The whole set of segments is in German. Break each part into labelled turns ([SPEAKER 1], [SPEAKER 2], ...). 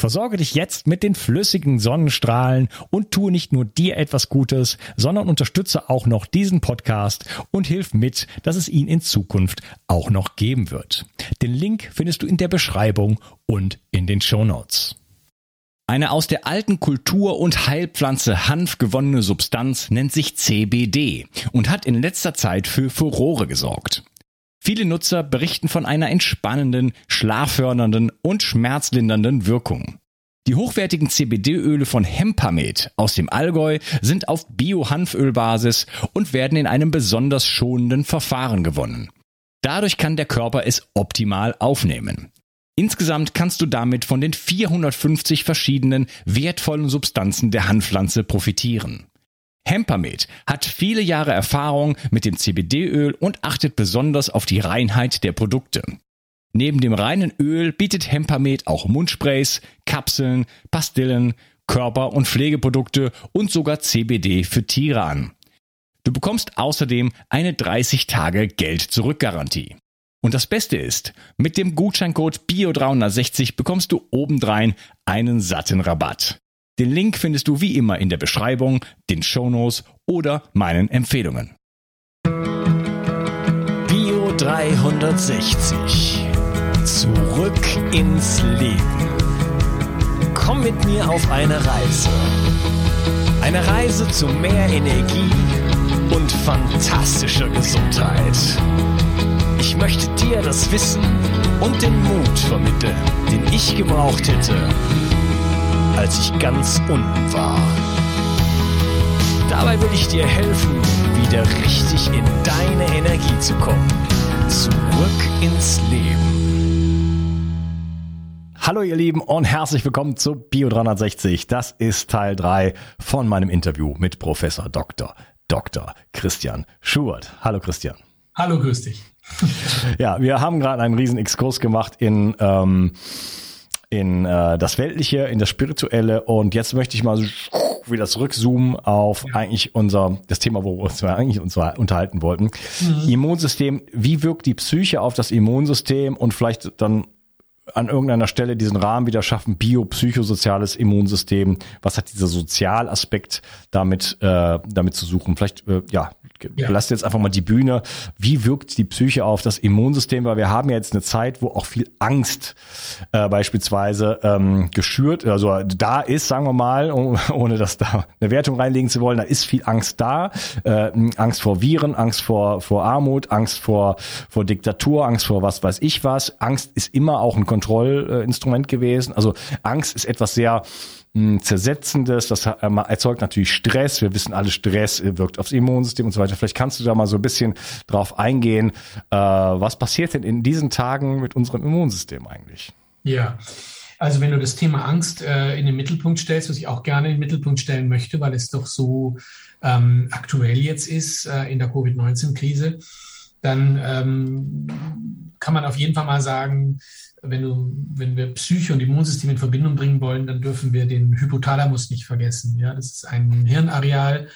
[SPEAKER 1] Versorge dich jetzt mit den flüssigen Sonnenstrahlen und tue nicht nur dir etwas Gutes, sondern unterstütze auch noch diesen Podcast und hilf mit, dass es ihn in Zukunft auch noch geben wird. Den Link findest du in der Beschreibung und in den Show Notes. Eine aus der alten Kultur- und Heilpflanze Hanf gewonnene Substanz nennt sich CBD und hat in letzter Zeit für Furore gesorgt. Viele Nutzer berichten von einer entspannenden, schlaffördernden und schmerzlindernden Wirkung. Die hochwertigen CBD-Öle von Hempamed aus dem Allgäu sind auf Bio-Hanfölbasis und werden in einem besonders schonenden Verfahren gewonnen. Dadurch kann der Körper es optimal aufnehmen. Insgesamt kannst du damit von den 450 verschiedenen wertvollen Substanzen der Hanfpflanze profitieren. Hempermed hat viele Jahre Erfahrung mit dem CBD-Öl und achtet besonders auf die Reinheit der Produkte. Neben dem reinen Öl bietet Hempermed auch Mundsprays, Kapseln, Pastillen, Körper- und Pflegeprodukte und sogar CBD für Tiere an. Du bekommst außerdem eine 30 Tage Geld-Zurück-Garantie. Und das Beste ist, mit dem Gutscheincode BIO360 bekommst du obendrein einen satten Rabatt. Den Link findest du wie immer in der Beschreibung, den Shownotes oder meinen Empfehlungen.
[SPEAKER 2] Bio 360. Zurück ins Leben. Komm mit mir auf eine Reise. Eine Reise zu mehr Energie und fantastischer Gesundheit. Ich möchte dir das Wissen und den Mut vermitteln, den ich gebraucht hätte, als ich ganz unten war. Dabei will ich dir helfen, wieder richtig in deine Energie zu kommen. Zurück ins Leben.
[SPEAKER 1] Hallo ihr Lieben und herzlich willkommen zu Bio 360. Das ist Teil 3 von meinem Interview mit Professor Dr. Dr. Christian Schubert. Hallo Christian.
[SPEAKER 3] Hallo, grüß dich.
[SPEAKER 1] Ja, wir haben gerade einen riesen Exkurs gemacht in ähm, in äh, das Weltliche, in das Spirituelle und jetzt möchte ich mal so wieder zurückzoomen auf ja. eigentlich unser, das Thema, wo wir uns eigentlich uns unterhalten wollten. Mhm. Immunsystem, wie wirkt die Psyche auf das Immunsystem und vielleicht dann an irgendeiner Stelle diesen Rahmen wieder schaffen, biopsychosoziales Immunsystem, was hat dieser Sozialaspekt damit, äh, damit zu suchen? Vielleicht, äh, ja, ja. jetzt einfach mal die Bühne. Wie wirkt die Psyche auf das Immunsystem? Weil wir haben ja jetzt eine Zeit, wo auch viel Angst äh, beispielsweise ähm, geschürt, also da ist, sagen wir mal, ohne dass da eine Wertung reinlegen zu wollen, da ist viel Angst da. Äh, Angst vor Viren, Angst vor, vor Armut, Angst vor, vor Diktatur, Angst vor was weiß ich was. Angst ist immer auch ein Kontrollinstrument gewesen. Also Angst ist etwas sehr Zersetzendes, das ähm, erzeugt natürlich Stress. Wir wissen alle, Stress wirkt aufs Immunsystem und so weiter. Vielleicht kannst du da mal so ein bisschen drauf eingehen. Äh, was passiert denn in diesen Tagen mit unserem Immunsystem eigentlich?
[SPEAKER 3] Ja. Also wenn du das Thema Angst äh, in den Mittelpunkt stellst, was ich auch gerne in den Mittelpunkt stellen möchte, weil es doch so ähm, aktuell jetzt ist äh, in der Covid-19-Krise, dann ähm, kann man auf jeden Fall mal sagen, wenn, du, wenn wir Psyche und Immunsystem in Verbindung bringen wollen, dann dürfen wir den Hypothalamus nicht vergessen. Ja, das ist ein Hirnareal,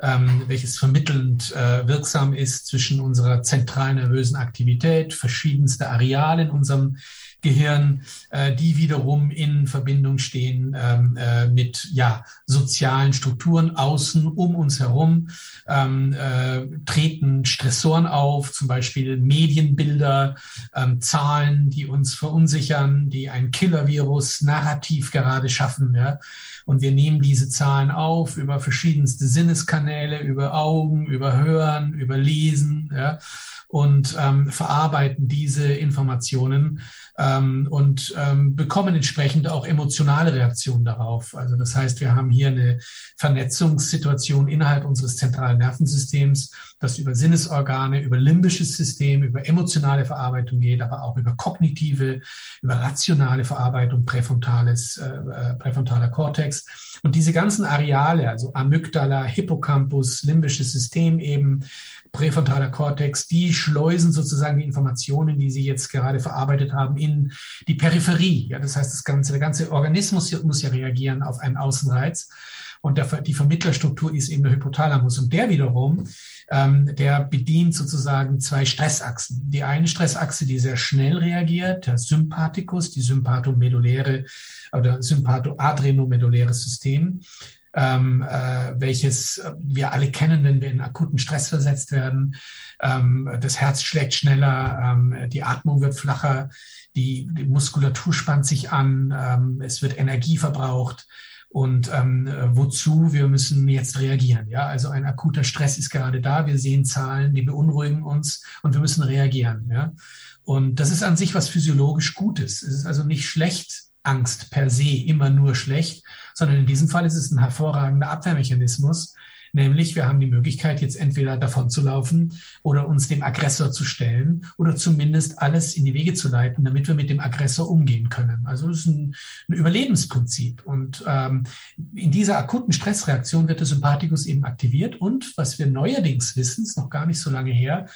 [SPEAKER 3] ähm, welches vermittelnd äh, wirksam ist zwischen unserer zentralen nervösen Aktivität, verschiedenste Areale in unserem Gehirn, äh, die wiederum in Verbindung stehen ähm, äh, mit ja, sozialen Strukturen außen um uns herum, ähm, äh, treten Stressoren auf, zum Beispiel Medienbilder, ähm, Zahlen, die uns verunsichern, die ein Killer-Virus narrativ gerade schaffen. Ja? Und wir nehmen diese Zahlen auf über verschiedenste Sinneskanäle, über Augen, über Hören, über Lesen. Ja? und ähm, verarbeiten diese Informationen ähm, und ähm, bekommen entsprechend auch emotionale Reaktionen darauf. Also das heißt, wir haben hier eine Vernetzungssituation innerhalb unseres zentralen Nervensystems, das über Sinnesorgane, über limbisches System, über emotionale Verarbeitung geht, aber auch über kognitive, über rationale Verarbeitung, präfrontales, äh, äh präfrontaler Kortex. Und diese ganzen Areale, also Amygdala, Hippocampus, limbisches System eben, präfrontaler Kortex, die schleusen sozusagen die Informationen, die Sie jetzt gerade verarbeitet haben, in die Peripherie. Ja, das heißt, das ganze, der ganze Organismus muss ja reagieren auf einen Außenreiz. Und der, die Vermittlerstruktur ist eben der Hypothalamus. Und der wiederum, ähm, der bedient sozusagen zwei Stressachsen. Die eine Stressachse, die sehr schnell reagiert, der Sympathikus, die sympathomeduläre oder sympathoadrenomeduläre System ähm, äh, welches wir alle kennen, wenn wir in akuten Stress versetzt werden. Ähm, das Herz schlägt schneller, ähm, die Atmung wird flacher, die, die Muskulatur spannt sich an, ähm, es wird Energie verbraucht. Und ähm, wozu? Wir müssen jetzt reagieren. Ja, also ein akuter Stress ist gerade da. Wir sehen Zahlen, die beunruhigen uns und wir müssen reagieren. Ja, und das ist an sich was physiologisch Gutes. Es ist also nicht schlecht, Angst per se immer nur schlecht, sondern in diesem Fall ist es ein hervorragender Abwehrmechanismus, Nämlich, wir haben die Möglichkeit, jetzt entweder davon zu laufen oder uns dem Aggressor zu stellen oder zumindest alles in die Wege zu leiten, damit wir mit dem Aggressor umgehen können. Also das ist ein, ein Überlebensprinzip. Und ähm, in dieser akuten Stressreaktion wird der Sympathikus eben aktiviert. Und was wir neuerdings wissen, ist noch gar nicht so lange her,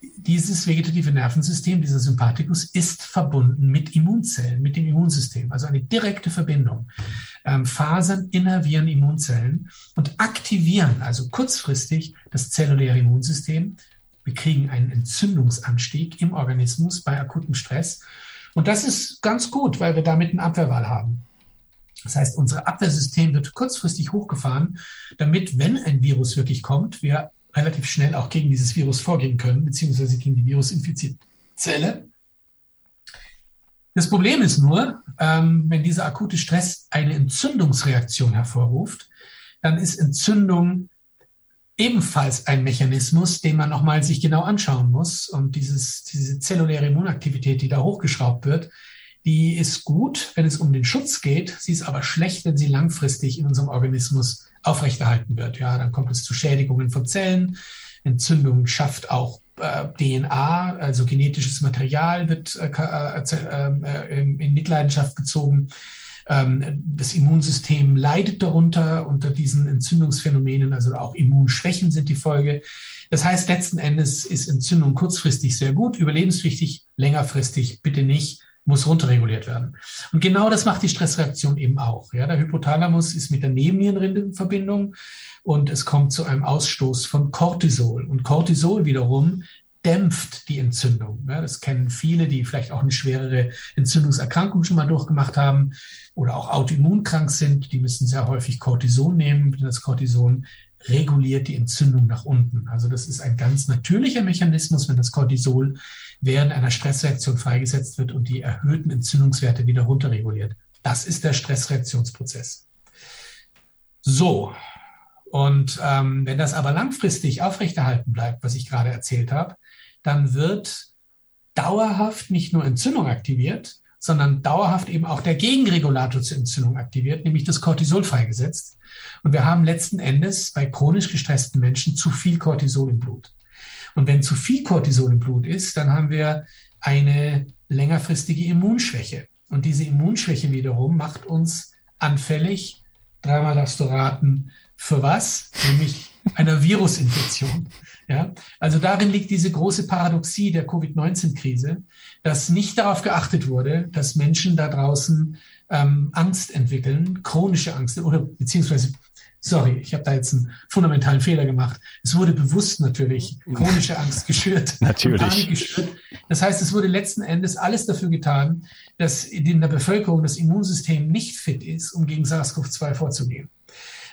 [SPEAKER 3] dieses vegetative Nervensystem, dieser Sympathikus, ist verbunden mit Immunzellen, mit dem Immunsystem, also eine direkte Verbindung. Ähm, Fasern innervieren Immunzellen und aktivieren also kurzfristig das zelluläre Immunsystem. Wir kriegen einen Entzündungsanstieg im Organismus bei akutem Stress. Und das ist ganz gut, weil wir damit eine Abwehrwahl haben. Das heißt, unser Abwehrsystem wird kurzfristig hochgefahren, damit, wenn ein Virus wirklich kommt, wir relativ schnell auch gegen dieses Virus vorgehen können, beziehungsweise gegen die virusinfizierte Zelle. Das Problem ist nur, ähm, wenn dieser akute Stress eine Entzündungsreaktion hervorruft, dann ist Entzündung ebenfalls ein Mechanismus, den man nochmal sich genau anschauen muss. Und dieses, diese zelluläre Immunaktivität, die da hochgeschraubt wird, die ist gut, wenn es um den Schutz geht. Sie ist aber schlecht, wenn sie langfristig in unserem Organismus aufrechterhalten wird. Ja, dann kommt es zu Schädigungen von Zellen. Entzündung schafft auch äh, DNA, also genetisches Material wird äh, äh, äh in Mitleidenschaft gezogen. Ähm, das Immunsystem leidet darunter unter diesen Entzündungsphänomenen, also auch Immunschwächen sind die Folge. Das heißt, letzten Endes ist Entzündung kurzfristig sehr gut, überlebenswichtig, längerfristig bitte nicht muss runterreguliert werden. Und genau das macht die Stressreaktion eben auch. Ja, der Hypothalamus ist mit der Nebennierenrinde in Verbindung und es kommt zu einem Ausstoß von Cortisol. Und Cortisol wiederum dämpft die Entzündung. Ja, das kennen viele, die vielleicht auch eine schwerere Entzündungserkrankung schon mal durchgemacht haben oder auch autoimmunkrank sind. Die müssen sehr häufig Cortison nehmen. Das Cortison reguliert die Entzündung nach unten. Also das ist ein ganz natürlicher Mechanismus, wenn das Cortisol während einer Stressreaktion freigesetzt wird und die erhöhten Entzündungswerte wieder runterreguliert. Das ist der Stressreaktionsprozess. So, und ähm, wenn das aber langfristig aufrechterhalten bleibt, was ich gerade erzählt habe, dann wird dauerhaft nicht nur Entzündung aktiviert, sondern dauerhaft eben auch der Gegenregulator zur Entzündung aktiviert, nämlich das Cortisol freigesetzt. Und wir haben letzten Endes bei chronisch gestressten Menschen zu viel Cortisol im Blut. Und wenn zu viel Cortisol im Blut ist, dann haben wir eine längerfristige Immunschwäche. Und diese Immunschwäche wiederum macht uns anfällig, dreimal darfst du raten, für was? Nämlich einer Virusinfektion. Ja, also darin liegt diese große Paradoxie der Covid-19-Krise, dass nicht darauf geachtet wurde, dass Menschen da draußen ähm, Angst entwickeln, chronische Angst oder beziehungsweise Sorry, ich habe da jetzt einen fundamentalen Fehler gemacht. Es wurde bewusst natürlich chronische Angst geschürt.
[SPEAKER 1] natürlich.
[SPEAKER 3] Geschürt. Das heißt, es wurde letzten Endes alles dafür getan, dass in der Bevölkerung das Immunsystem nicht fit ist, um gegen SARS-CoV-2 vorzugehen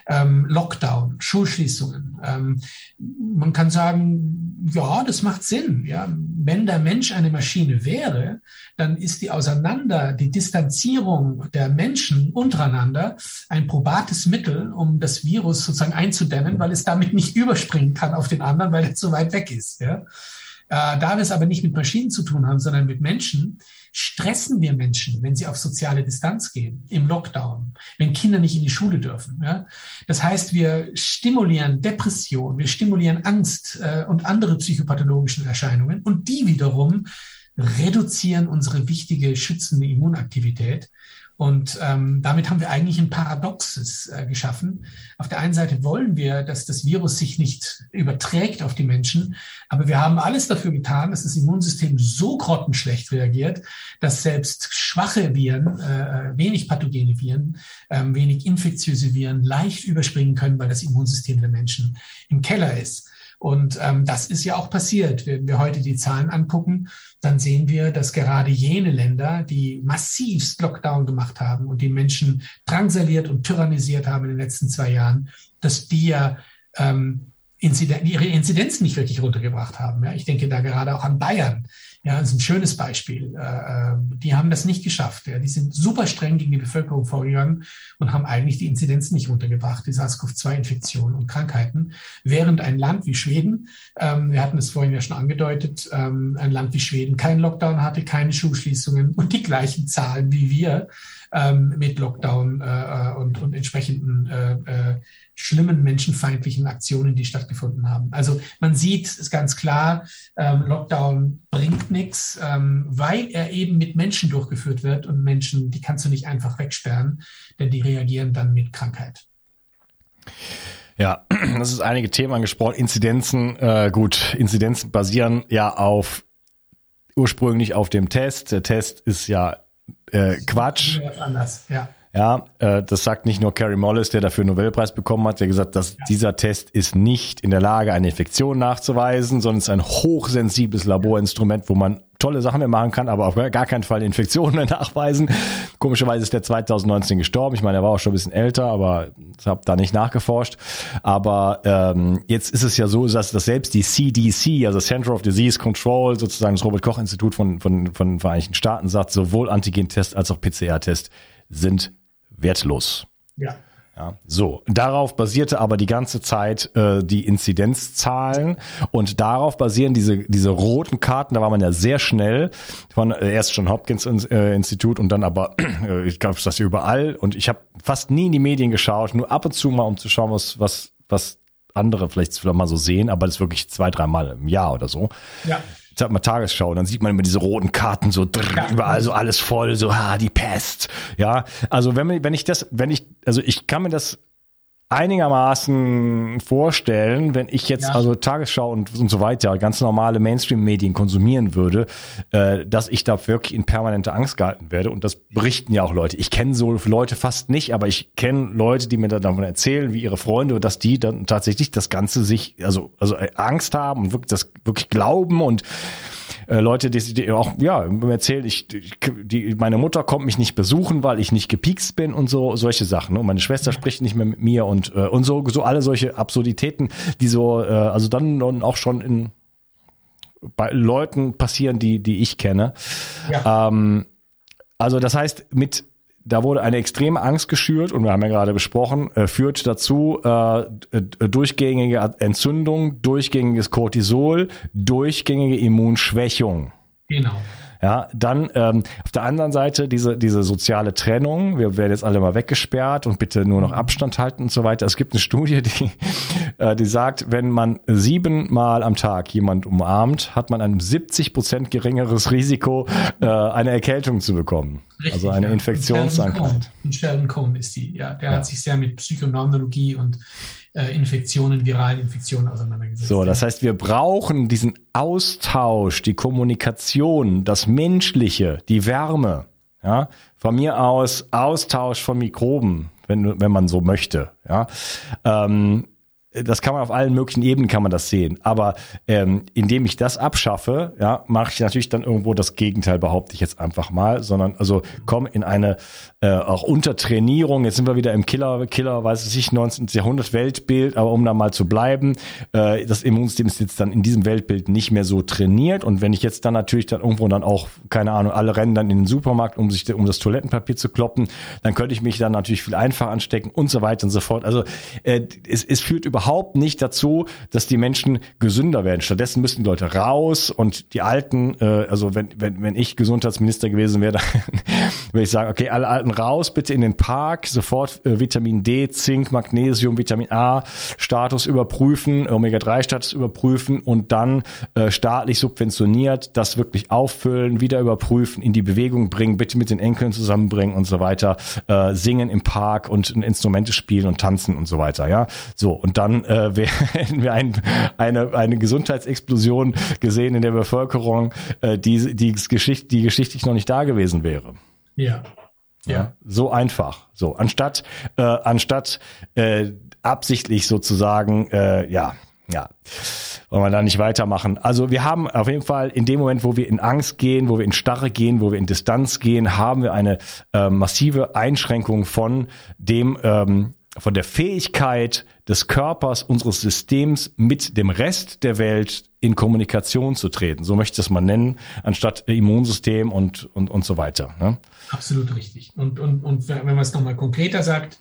[SPEAKER 3] ähm, Lockdown, Schulschließungen. Ähm, man kann sagen, ja, das macht Sinn. Ja, wenn der Mensch eine Maschine wäre, dann ist die Auseinander, die Distanzierung der Menschen untereinander ein probates Mittel, um das Virus sozusagen einzudämmen, weil es damit nicht überspringen kann auf den anderen, weil er zu weit weg ist. Ja. Äh, da wir es aber nicht mit Maschinen zu tun haben, sondern mit Menschen, stressen wir Menschen, wenn sie auf soziale Distanz gehen, im Lockdown, wenn Kinder nicht in die Schule dürfen. Ja? Das heißt, wir stimulieren Depression, wir stimulieren Angst äh, und andere psychopathologische Erscheinungen und die wiederum reduzieren unsere wichtige schützende Immunaktivität und ähm, damit haben wir eigentlich ein Paradoxes äh, geschaffen. Auf der einen Seite wollen wir, dass das Virus sich nicht überträgt auf die Menschen, aber wir haben alles dafür getan, dass das Immunsystem so grottenschlecht reagiert, dass selbst schwache Viren, äh, wenig pathogene Viren, äh, wenig infektiöse Viren leicht überspringen können, weil das Immunsystem der Menschen im Keller ist. Und ähm, das ist ja auch passiert. Wenn wir heute die Zahlen angucken, dann sehen wir, dass gerade jene Länder, die massivst Lockdown gemacht haben und die Menschen drangsaliert und tyrannisiert haben in den letzten zwei Jahren, dass die ja ähm, Inziden ihre Inzidenz nicht wirklich runtergebracht haben. Ja, ich denke da gerade auch an Bayern. Ja, das ist ein schönes Beispiel. Äh, äh, die haben das nicht geschafft. Ja. Die sind super streng gegen die Bevölkerung vorgegangen und haben eigentlich die Inzidenz nicht runtergebracht, die SARS-CoV-2-Infektionen und Krankheiten. Während ein Land wie Schweden, ähm, wir hatten es vorhin ja schon angedeutet, ähm, ein Land wie Schweden keinen Lockdown hatte, keine Schulschließungen und die gleichen Zahlen wie wir ähm, mit Lockdown äh, und, und entsprechenden äh, schlimmen menschenfeindlichen Aktionen, die stattgefunden haben. Also man sieht es ganz klar, ähm, Lockdown bringt nichts, ähm, weil er eben mit Menschen durchgeführt wird und Menschen, die kannst du nicht einfach wegsperren, denn die reagieren dann mit Krankheit.
[SPEAKER 1] Ja, das ist einige Themen angesprochen. Inzidenzen, äh, gut, Inzidenzen basieren ja auf ursprünglich auf dem Test. Der Test ist ja äh, Quatsch.
[SPEAKER 3] Ja.
[SPEAKER 1] Ja, äh, das sagt nicht nur Carrie Mollis, der dafür einen Nobelpreis bekommen hat, der gesagt, dass ja. dieser Test ist nicht in der Lage, eine Infektion nachzuweisen, sondern es ist ein hochsensibles Laborinstrument, wo man tolle Sachen mehr machen kann, aber auf gar keinen Fall Infektionen nachweisen. Komischerweise ist der 2019 gestorben. Ich meine, er war auch schon ein bisschen älter, aber ich habe da nicht nachgeforscht. Aber ähm, jetzt ist es ja so, dass, dass selbst die CDC, also Center of Disease Control, sozusagen das Robert-Koch-Institut von, von, von Vereinigten Staaten, sagt, sowohl Antigen-Test als auch PCR-Test sind wertlos.
[SPEAKER 3] Ja.
[SPEAKER 1] Ja, so, darauf basierte aber die ganze Zeit äh, die Inzidenzzahlen und darauf basieren diese diese roten Karten. Da war man ja sehr schnell von äh, erst schon Hopkins äh, Institut und dann aber äh, ich glaube das überall und ich habe fast nie in die Medien geschaut, nur ab und zu mal um zu schauen, was was was andere vielleicht mal so sehen, aber das wirklich zwei dreimal im Jahr oder so.
[SPEAKER 3] Ja
[SPEAKER 1] sag mal Tagesschau, dann sieht man immer diese roten Karten so drrr, überall so alles voll, so ha, die Pest. Ja, also wenn, wenn ich das, wenn ich, also ich kann mir das einigermaßen vorstellen, wenn ich jetzt ja. also Tagesschau und, und so weiter, ganz normale Mainstream-Medien konsumieren würde, äh, dass ich da wirklich in permanente Angst gehalten werde. Und das berichten ja auch Leute. Ich kenne so Leute fast nicht, aber ich kenne Leute, die mir davon erzählen, wie ihre Freunde, dass die dann tatsächlich das Ganze sich, also, also Angst haben und wirklich das wirklich glauben und äh, Leute, die, die auch ja erzählen, ich, die, meine Mutter kommt mich nicht besuchen, weil ich nicht gepiekst bin und so solche Sachen. Ne? Und meine Schwester spricht nicht mehr mit mir und äh, und so so alle solche Absurditäten, die so äh, also dann auch schon in bei Leuten passieren, die die ich kenne. Ja. Ähm, also das heißt mit da wurde eine extreme Angst geschürt und wir haben ja gerade besprochen, äh, führt dazu äh, durchgängige Entzündung, durchgängiges Cortisol, durchgängige Immunschwächung.
[SPEAKER 3] Genau.
[SPEAKER 1] Ja, dann ähm, auf der anderen Seite diese, diese soziale Trennung. Wir werden jetzt alle mal weggesperrt und bitte nur noch Abstand halten und so weiter. Es gibt eine Studie, die, äh, die sagt, wenn man siebenmal am Tag jemand umarmt, hat man ein 70 Prozent geringeres Risiko, äh, eine Erkältung zu bekommen. Richtig, also eine ja. Infektionskrankheit.
[SPEAKER 3] Sheldon Cohn ist die, ja. Der ja. hat sich sehr mit Psychoneurologie und äh, Infektionen, viralen Infektionen auseinandergesetzt.
[SPEAKER 1] So, das heißt, wir brauchen diesen Austausch, die Kommunikation, das Menschliche, die Wärme. Ja, von mir aus Austausch von Mikroben, wenn, wenn man so möchte. Ja, ähm, das kann man auf allen möglichen Ebenen kann man das sehen. Aber ähm, indem ich das abschaffe, ja, mache ich natürlich dann irgendwo das Gegenteil, behaupte ich jetzt einfach mal, sondern also komme in eine äh, auch Untertrainierung. Jetzt sind wir wieder im Killer, Killer, weiß ich, 19. Jahrhundert Weltbild, aber um da mal zu bleiben, äh, das Immunsystem ist jetzt dann in diesem Weltbild nicht mehr so trainiert. Und wenn ich jetzt dann natürlich dann irgendwo dann auch, keine Ahnung, alle rennen dann in den Supermarkt, um sich um das Toilettenpapier zu kloppen, dann könnte ich mich dann natürlich viel einfacher anstecken und so weiter und so fort. Also äh, es, es führt überhaupt nicht dazu, dass die Menschen gesünder werden. Stattdessen müssten die Leute raus und die Alten, äh, also wenn, wenn, wenn ich Gesundheitsminister gewesen wäre, dann würde ich sagen, okay, alle Alten raus, bitte in den Park, sofort äh, Vitamin D, Zink, Magnesium, Vitamin A Status überprüfen, Omega-3-Status überprüfen und dann äh, staatlich subventioniert das wirklich auffüllen, wieder überprüfen, in die Bewegung bringen, bitte mit den Enkeln zusammenbringen und so weiter, äh, singen im Park und Instrumente spielen und tanzen und so weiter, ja. So, und dann äh, werden wir ein, eine, eine Gesundheitsexplosion gesehen in der Bevölkerung, äh, die, die, Geschichte, die geschichtlich noch nicht da gewesen wäre.
[SPEAKER 3] Ja,
[SPEAKER 1] ja. So einfach. So, anstatt, äh, anstatt äh, absichtlich sozusagen, äh, ja, ja, wollen wir da nicht weitermachen. Also wir haben auf jeden Fall in dem Moment, wo wir in Angst gehen, wo wir in Starre gehen, wo wir in Distanz gehen, haben wir eine äh, massive Einschränkung von dem, ähm, von der Fähigkeit des Körpers, unseres Systems mit dem Rest der Welt in Kommunikation zu treten. So möchte ich das mal nennen, anstatt Immunsystem und, und, und so weiter. Ne?
[SPEAKER 3] Absolut richtig. Und, und, und wenn man es nochmal konkreter sagt,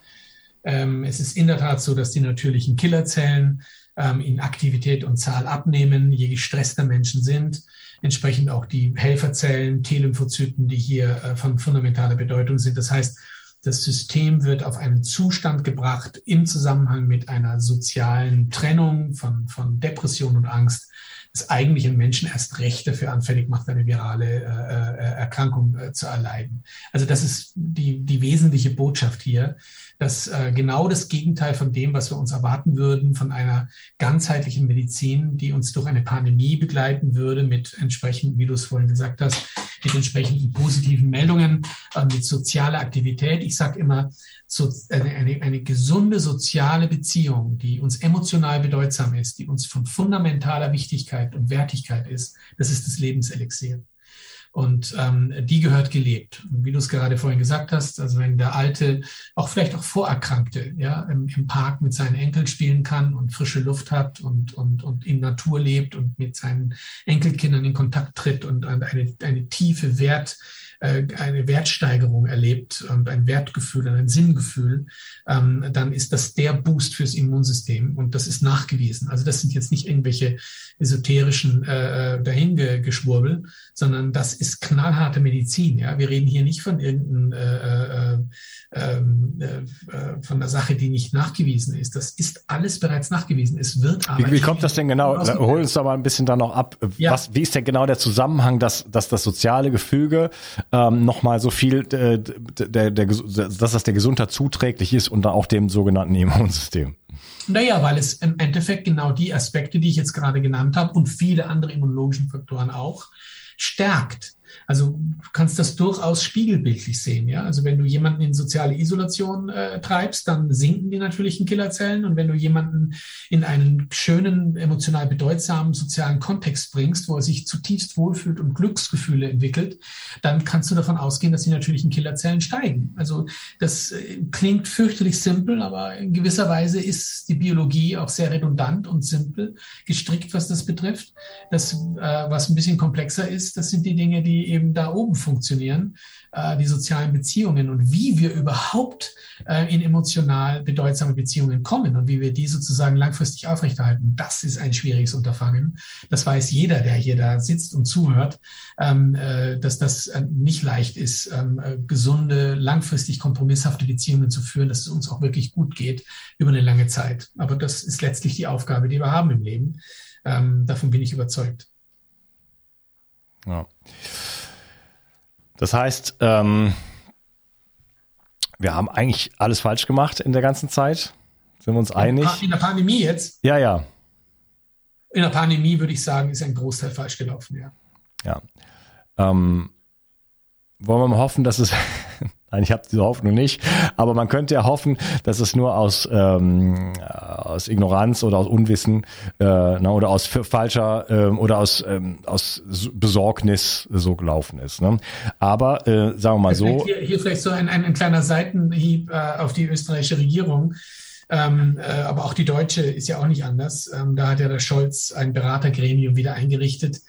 [SPEAKER 3] ähm, es ist in der Tat so, dass die natürlichen Killerzellen ähm, in Aktivität und Zahl abnehmen, je gestresster Menschen sind. Entsprechend auch die Helferzellen, T-Lymphozyten, die hier äh, von fundamentaler Bedeutung sind. Das heißt, das System wird auf einen Zustand gebracht im Zusammenhang mit einer sozialen Trennung von, von Depression und Angst, das eigentlich einen Menschen erst recht dafür anfällig macht, eine virale äh, äh, Erkrankung äh, zu erleiden. Also das ist die, die wesentliche Botschaft hier, dass äh, genau das Gegenteil von dem, was wir uns erwarten würden, von einer ganzheitlichen Medizin, die uns durch eine Pandemie begleiten würde, mit entsprechend, wie du es vorhin gesagt hast, mit entsprechenden positiven Meldungen, äh, mit sozialer Aktivität. Ich sage immer, so eine, eine, eine gesunde soziale Beziehung, die uns emotional bedeutsam ist, die uns von fundamentaler Wichtigkeit und Wertigkeit ist, das ist das Lebenselixier. Und ähm, die gehört gelebt. Und wie du es gerade vorhin gesagt hast, also wenn der Alte, auch vielleicht auch Vorerkrankte, ja, im, im Park mit seinen Enkeln spielen kann und frische Luft hat und, und, und in Natur lebt und mit seinen Enkelkindern in Kontakt tritt und eine, eine tiefe Wert, eine Wertsteigerung erlebt und ein Wertgefühl, ein Sinngefühl, ähm, dann ist das der Boost fürs Immunsystem und das ist nachgewiesen. Also das sind jetzt nicht irgendwelche esoterischen äh, äh dahingeschwurbel, sondern das ist knallharte Medizin. Ja, wir reden hier nicht von irgendeinem äh, äh, ähm, äh, von der Sache, die nicht nachgewiesen ist. Das ist alles bereits nachgewiesen. Es wird
[SPEAKER 1] aber. Wie, wie kommt das denn genau? Hol uns da mal ein bisschen da noch ab. Ja. Was, wie ist denn genau der Zusammenhang, dass, dass das soziale Gefüge ähm, nochmal so viel, äh, der, der, dass das der Gesundheit zuträglich ist und dann auch dem sogenannten Immunsystem?
[SPEAKER 3] Naja, weil es im Endeffekt genau die Aspekte, die ich jetzt gerade genannt habe und viele andere immunologische Faktoren auch, stärkt. Also du kannst das durchaus spiegelbildlich sehen. Ja? Also wenn du jemanden in soziale Isolation äh, treibst, dann sinken die natürlichen Killerzellen. Und wenn du jemanden in einen schönen, emotional bedeutsamen sozialen Kontext bringst, wo er sich zutiefst wohlfühlt und Glücksgefühle entwickelt, dann kannst du davon ausgehen, dass die natürlichen Killerzellen steigen. Also das äh, klingt fürchterlich simpel, aber in gewisser Weise ist die Biologie auch sehr redundant und simpel gestrickt, was das betrifft. Das, äh, was ein bisschen komplexer ist, das sind die Dinge, die eben da oben funktionieren, äh, die sozialen Beziehungen und wie wir überhaupt äh, in emotional bedeutsame Beziehungen kommen und wie wir die sozusagen langfristig aufrechterhalten. Das ist ein schwieriges Unterfangen. Das weiß jeder, der hier da sitzt und zuhört, ähm, äh, dass das äh, nicht leicht ist, ähm, äh, gesunde, langfristig kompromisshafte Beziehungen zu führen, dass es uns auch wirklich gut geht über eine lange Zeit. Aber das ist letztlich die Aufgabe, die wir haben im Leben. Ähm, davon bin ich überzeugt.
[SPEAKER 1] Ja. Das heißt, ähm, wir haben eigentlich alles falsch gemacht in der ganzen Zeit. Sind wir uns einig?
[SPEAKER 3] In der Pandemie jetzt?
[SPEAKER 1] Ja, ja.
[SPEAKER 3] In der Pandemie würde ich sagen, ist ein Großteil falsch gelaufen, ja.
[SPEAKER 1] Ja. Ähm, wollen wir mal hoffen, dass es Nein, ich habe diese Hoffnung nicht. Aber man könnte ja hoffen, dass es nur aus, ähm, aus Ignoranz oder aus Unwissen äh, na, oder aus falscher ähm, oder aus, ähm, aus Besorgnis so gelaufen ist. Ne? Aber äh, sagen wir mal so.
[SPEAKER 3] Hier, hier vielleicht so ein, ein, ein kleiner Seitenhieb äh, auf die österreichische Regierung. Ähm, äh, aber auch die deutsche ist ja auch nicht anders. Ähm, da hat ja der Scholz ein Beratergremium wieder eingerichtet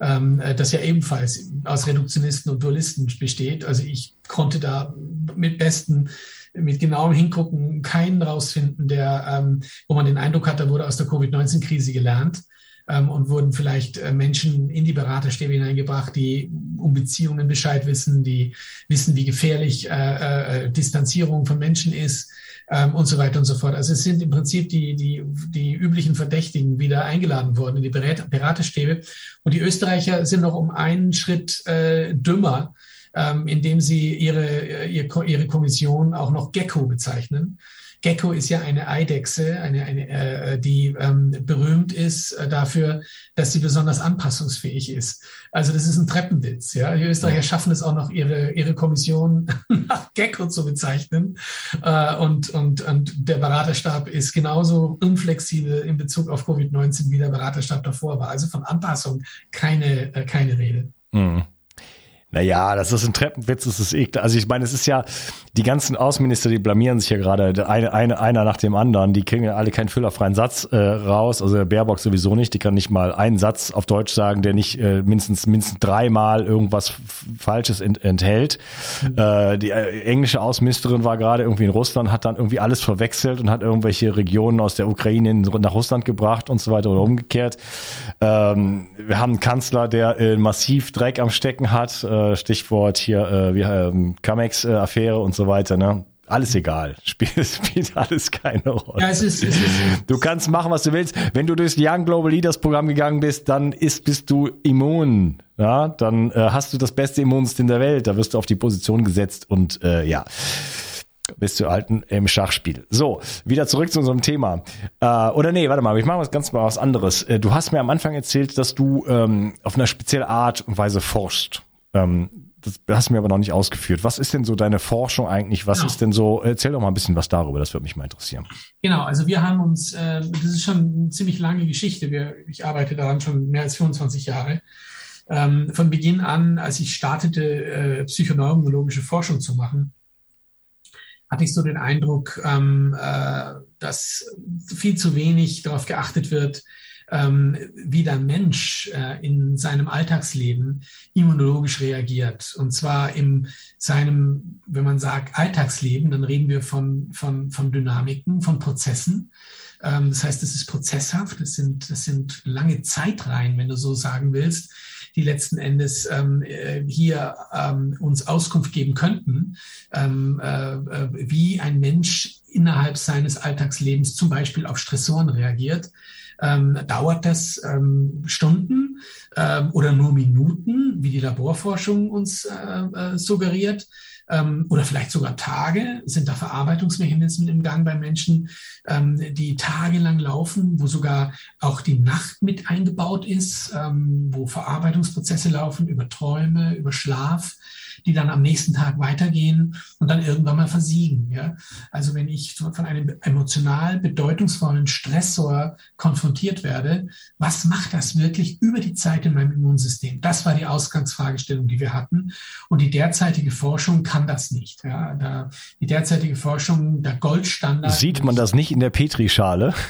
[SPEAKER 3] ähm, äh, das ja ebenfalls aus Reduktionisten und Dualisten besteht. Also ich konnte da mit besten mit genauem Hingucken keinen rausfinden, der, ähm, wo man den Eindruck hat, da wurde aus der Covid-19-Krise gelernt ähm, und wurden vielleicht äh, Menschen in die Beraterstäbe hineingebracht, die um Beziehungen Bescheid wissen, die wissen, wie gefährlich äh, äh, Distanzierung von Menschen ist, ähm, und so weiter und so fort. Also es sind im Prinzip die, die, die üblichen Verdächtigen wieder eingeladen worden in die Berat Beraterstäbe. Und die Österreicher sind noch um einen Schritt äh, dümmer, ähm, indem sie ihre, äh, ihre, ihre Kommission auch noch Gecko bezeichnen. Gecko ist ja eine Eidechse, eine, eine, äh, die ähm, berühmt ist äh, dafür, dass sie besonders anpassungsfähig ist. Also das ist ein Treppenwitz. Ja? Die Österreicher schaffen es auch noch, ihre, ihre Kommission nach Gecko zu bezeichnen. Äh, und, und, und der Beraterstab ist genauso unflexibel in Bezug auf Covid-19, wie der Beraterstab davor war. Also von Anpassung keine, äh, keine Rede.
[SPEAKER 1] Mhm. Naja, das ist ein Treppenwitz, das ist eklig. Also ich meine, es ist ja, die ganzen Außenminister, die blamieren sich ja gerade, eine, eine, einer nach dem anderen, die kriegen ja alle keinen füllerfreien Satz äh, raus, also der Baerbock sowieso nicht, die kann nicht mal einen Satz auf Deutsch sagen, der nicht äh, mindestens, mindestens dreimal irgendwas Falsches ent, enthält. Mhm. Äh, die äh, englische Außenministerin war gerade irgendwie in Russland, hat dann irgendwie alles verwechselt und hat irgendwelche Regionen aus der Ukraine nach Russland gebracht und so weiter oder umgekehrt. Ähm, wir haben einen Kanzler, der äh, massiv Dreck am Stecken hat, äh, Stichwort hier, äh, wie ähm, Camex-Affäre und so weiter, ne? Alles egal. Spielt, spielt alles keine Rolle. Ja, es ist, es ist, du kannst machen, was du willst. Wenn du durchs Young Global Leaders Programm gegangen bist, dann ist, bist du immun. Ja, dann äh, hast du das beste Immunsystem der Welt. Da wirst du auf die Position gesetzt und äh, ja bist du alten im Schachspiel. So, wieder zurück zu unserem Thema. Äh, oder nee, warte mal, ich mache was ganz mal was anderes. Äh, du hast mir am Anfang erzählt, dass du ähm, auf eine spezielle Art und Weise forschst. Ähm, das hast du mir aber noch nicht ausgeführt. Was ist denn so deine Forschung eigentlich? Was genau. ist denn so, erzähl doch mal ein bisschen was darüber, das würde mich mal interessieren.
[SPEAKER 3] Genau, also wir haben uns, äh, das ist schon eine ziemlich lange Geschichte. Wir, ich arbeite daran schon mehr als 25 Jahre. Ähm, von Beginn an, als ich startete, äh, psychoneurologische Forschung zu machen, hatte ich so den Eindruck, ähm, äh, dass viel zu wenig darauf geachtet wird, ähm, wie der Mensch äh, in seinem Alltagsleben immunologisch reagiert. Und zwar in seinem, wenn man sagt Alltagsleben, dann reden wir von, von, von Dynamiken, von Prozessen. Ähm, das heißt, es ist prozesshaft, das sind, das sind lange Zeitreihen, wenn du so sagen willst, die letzten Endes ähm, äh, hier ähm, uns Auskunft geben könnten, ähm, äh, äh, wie ein Mensch innerhalb seines Alltagslebens zum Beispiel auf Stressoren reagiert ähm, dauert das ähm, Stunden ähm, oder nur Minuten, wie die Laborforschung uns äh, äh, suggeriert. Ähm, oder vielleicht sogar Tage, sind da Verarbeitungsmechanismen im Gang bei Menschen, ähm, die tagelang laufen, wo sogar auch die Nacht mit eingebaut ist, ähm, wo Verarbeitungsprozesse laufen über Träume, über Schlaf die dann am nächsten Tag weitergehen und dann irgendwann mal versiegen. Ja? Also wenn ich von einem emotional bedeutungsvollen Stressor konfrontiert werde, was macht das wirklich über die Zeit in meinem Immunsystem? Das war die Ausgangsfragestellung, die wir hatten. Und die derzeitige Forschung kann das nicht. Ja? Da, die derzeitige Forschung, der Goldstandard.
[SPEAKER 1] Sieht man das nicht in der Petrischale?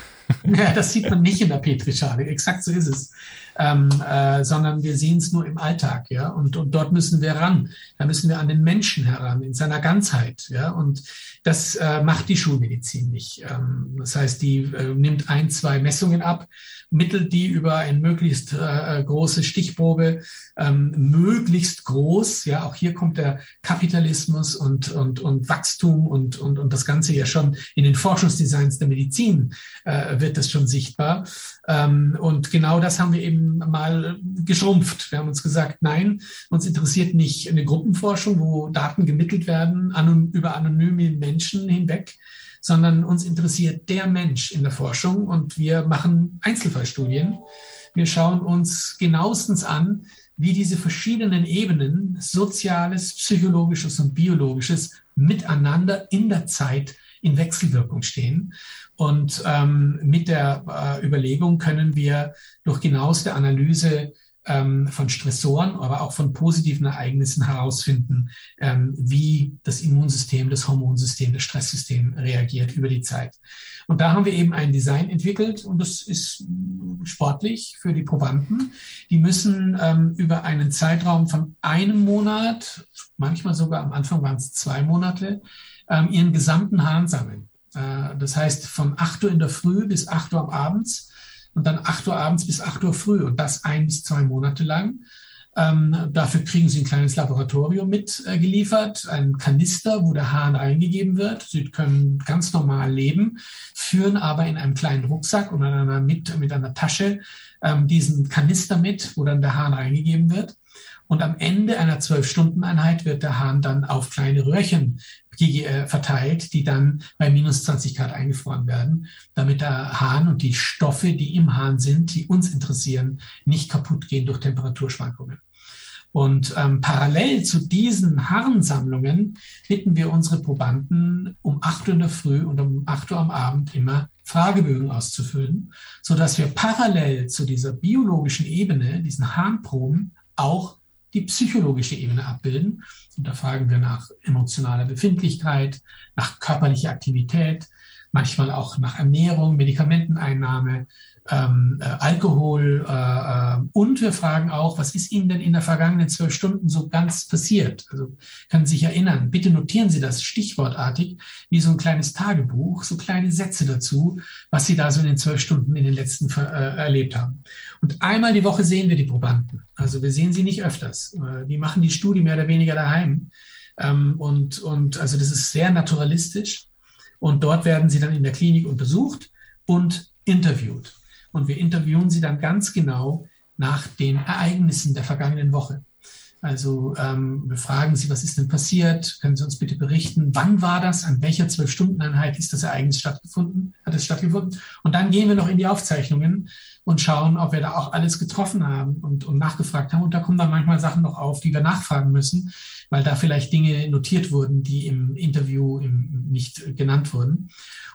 [SPEAKER 3] Ja, das sieht man nicht in der Petrischale. Exakt so ist es ähm, äh, sondern wir sehen es nur im Alltag, ja. Und, und dort müssen wir ran. Da müssen wir an den Menschen heran, in seiner Ganzheit, ja. Und das äh, macht die Schulmedizin nicht. Ähm, das heißt, die äh, nimmt ein, zwei Messungen ab, mittelt die über ein möglichst äh, große Stichprobe, ähm, möglichst groß. Ja, auch hier kommt der Kapitalismus und, und, und Wachstum und, und, und das Ganze ja schon in den Forschungsdesigns der Medizin äh, wird das schon sichtbar. Ähm, und genau das haben wir eben mal geschrumpft. Wir haben uns gesagt, nein, uns interessiert nicht eine Gruppenforschung, wo Daten gemittelt werden über anonyme Menschen hinweg, sondern uns interessiert der Mensch in der Forschung und wir machen Einzelfallstudien. Wir schauen uns genauestens an, wie diese verschiedenen Ebenen, soziales, psychologisches und biologisches, miteinander in der Zeit in Wechselwirkung stehen. Und ähm, mit der äh, Überlegung können wir durch genaueste Analyse ähm, von Stressoren, aber auch von positiven Ereignissen herausfinden, ähm, wie das Immunsystem, das Hormonsystem, das Stresssystem reagiert über die Zeit. Und da haben wir eben ein Design entwickelt und das ist sportlich für die Probanden. Die müssen ähm, über einen Zeitraum von einem Monat, manchmal sogar am Anfang waren es zwei Monate, ähm, ihren gesamten Hahn sammeln. Äh, das heißt, von 8 Uhr in der Früh bis 8 Uhr Abends und dann 8 Uhr abends bis 8 Uhr früh und das ein bis zwei Monate lang. Ähm, dafür kriegen Sie ein kleines Laboratorium mitgeliefert, äh, ein Kanister, wo der Hahn reingegeben wird. Sie können ganz normal leben, führen aber in einem kleinen Rucksack oder mit, mit einer Tasche ähm, diesen Kanister mit, wo dann der Hahn reingegeben wird. Und am Ende einer Zwölf-Stunden-Einheit wird der Hahn dann auf kleine Röhrchen äh, verteilt, die dann bei minus 20 Grad eingefroren werden, damit der Hahn und die Stoffe, die im Hahn sind, die uns interessieren, nicht kaputt gehen durch Temperaturschwankungen. Und ähm, parallel zu diesen Harnsammlungen bitten wir unsere Probanden um 8 Uhr in der Früh und um 8 Uhr am Abend immer Fragebögen auszufüllen, so dass wir parallel zu dieser biologischen Ebene, diesen Harnproben, auch die psychologische Ebene abbilden. Und da fragen wir nach emotionaler Befindlichkeit, nach körperlicher Aktivität, manchmal auch nach Ernährung, Medikamenteneinnahme, ähm, äh, Alkohol äh, äh, und wir fragen auch, was ist Ihnen denn in der vergangenen zwölf Stunden so ganz passiert? Also Sie sich erinnern, bitte notieren Sie das stichwortartig, wie so ein kleines Tagebuch, so kleine Sätze dazu, was Sie da so in den zwölf Stunden in den letzten äh, erlebt haben. Und einmal die Woche sehen wir die Probanden. Also wir sehen sie nicht öfters. Äh, die machen die Studie mehr oder weniger daheim. Ähm, und, und also das ist sehr naturalistisch. Und dort werden sie dann in der Klinik untersucht und interviewt. Und wir interviewen sie dann ganz genau nach den Ereignissen der vergangenen Woche. Also ähm, wir fragen sie, was ist denn passiert? Können Sie uns bitte berichten, wann war das? An welcher Zwölf-Stunden-Einheit ist das Ereignis stattgefunden? Hat es stattgefunden? Und dann gehen wir noch in die Aufzeichnungen und schauen, ob wir da auch alles getroffen haben und, und nachgefragt haben. Und da kommen dann manchmal Sachen noch auf, die wir nachfragen müssen, weil da vielleicht Dinge notiert wurden, die im Interview im, nicht genannt wurden.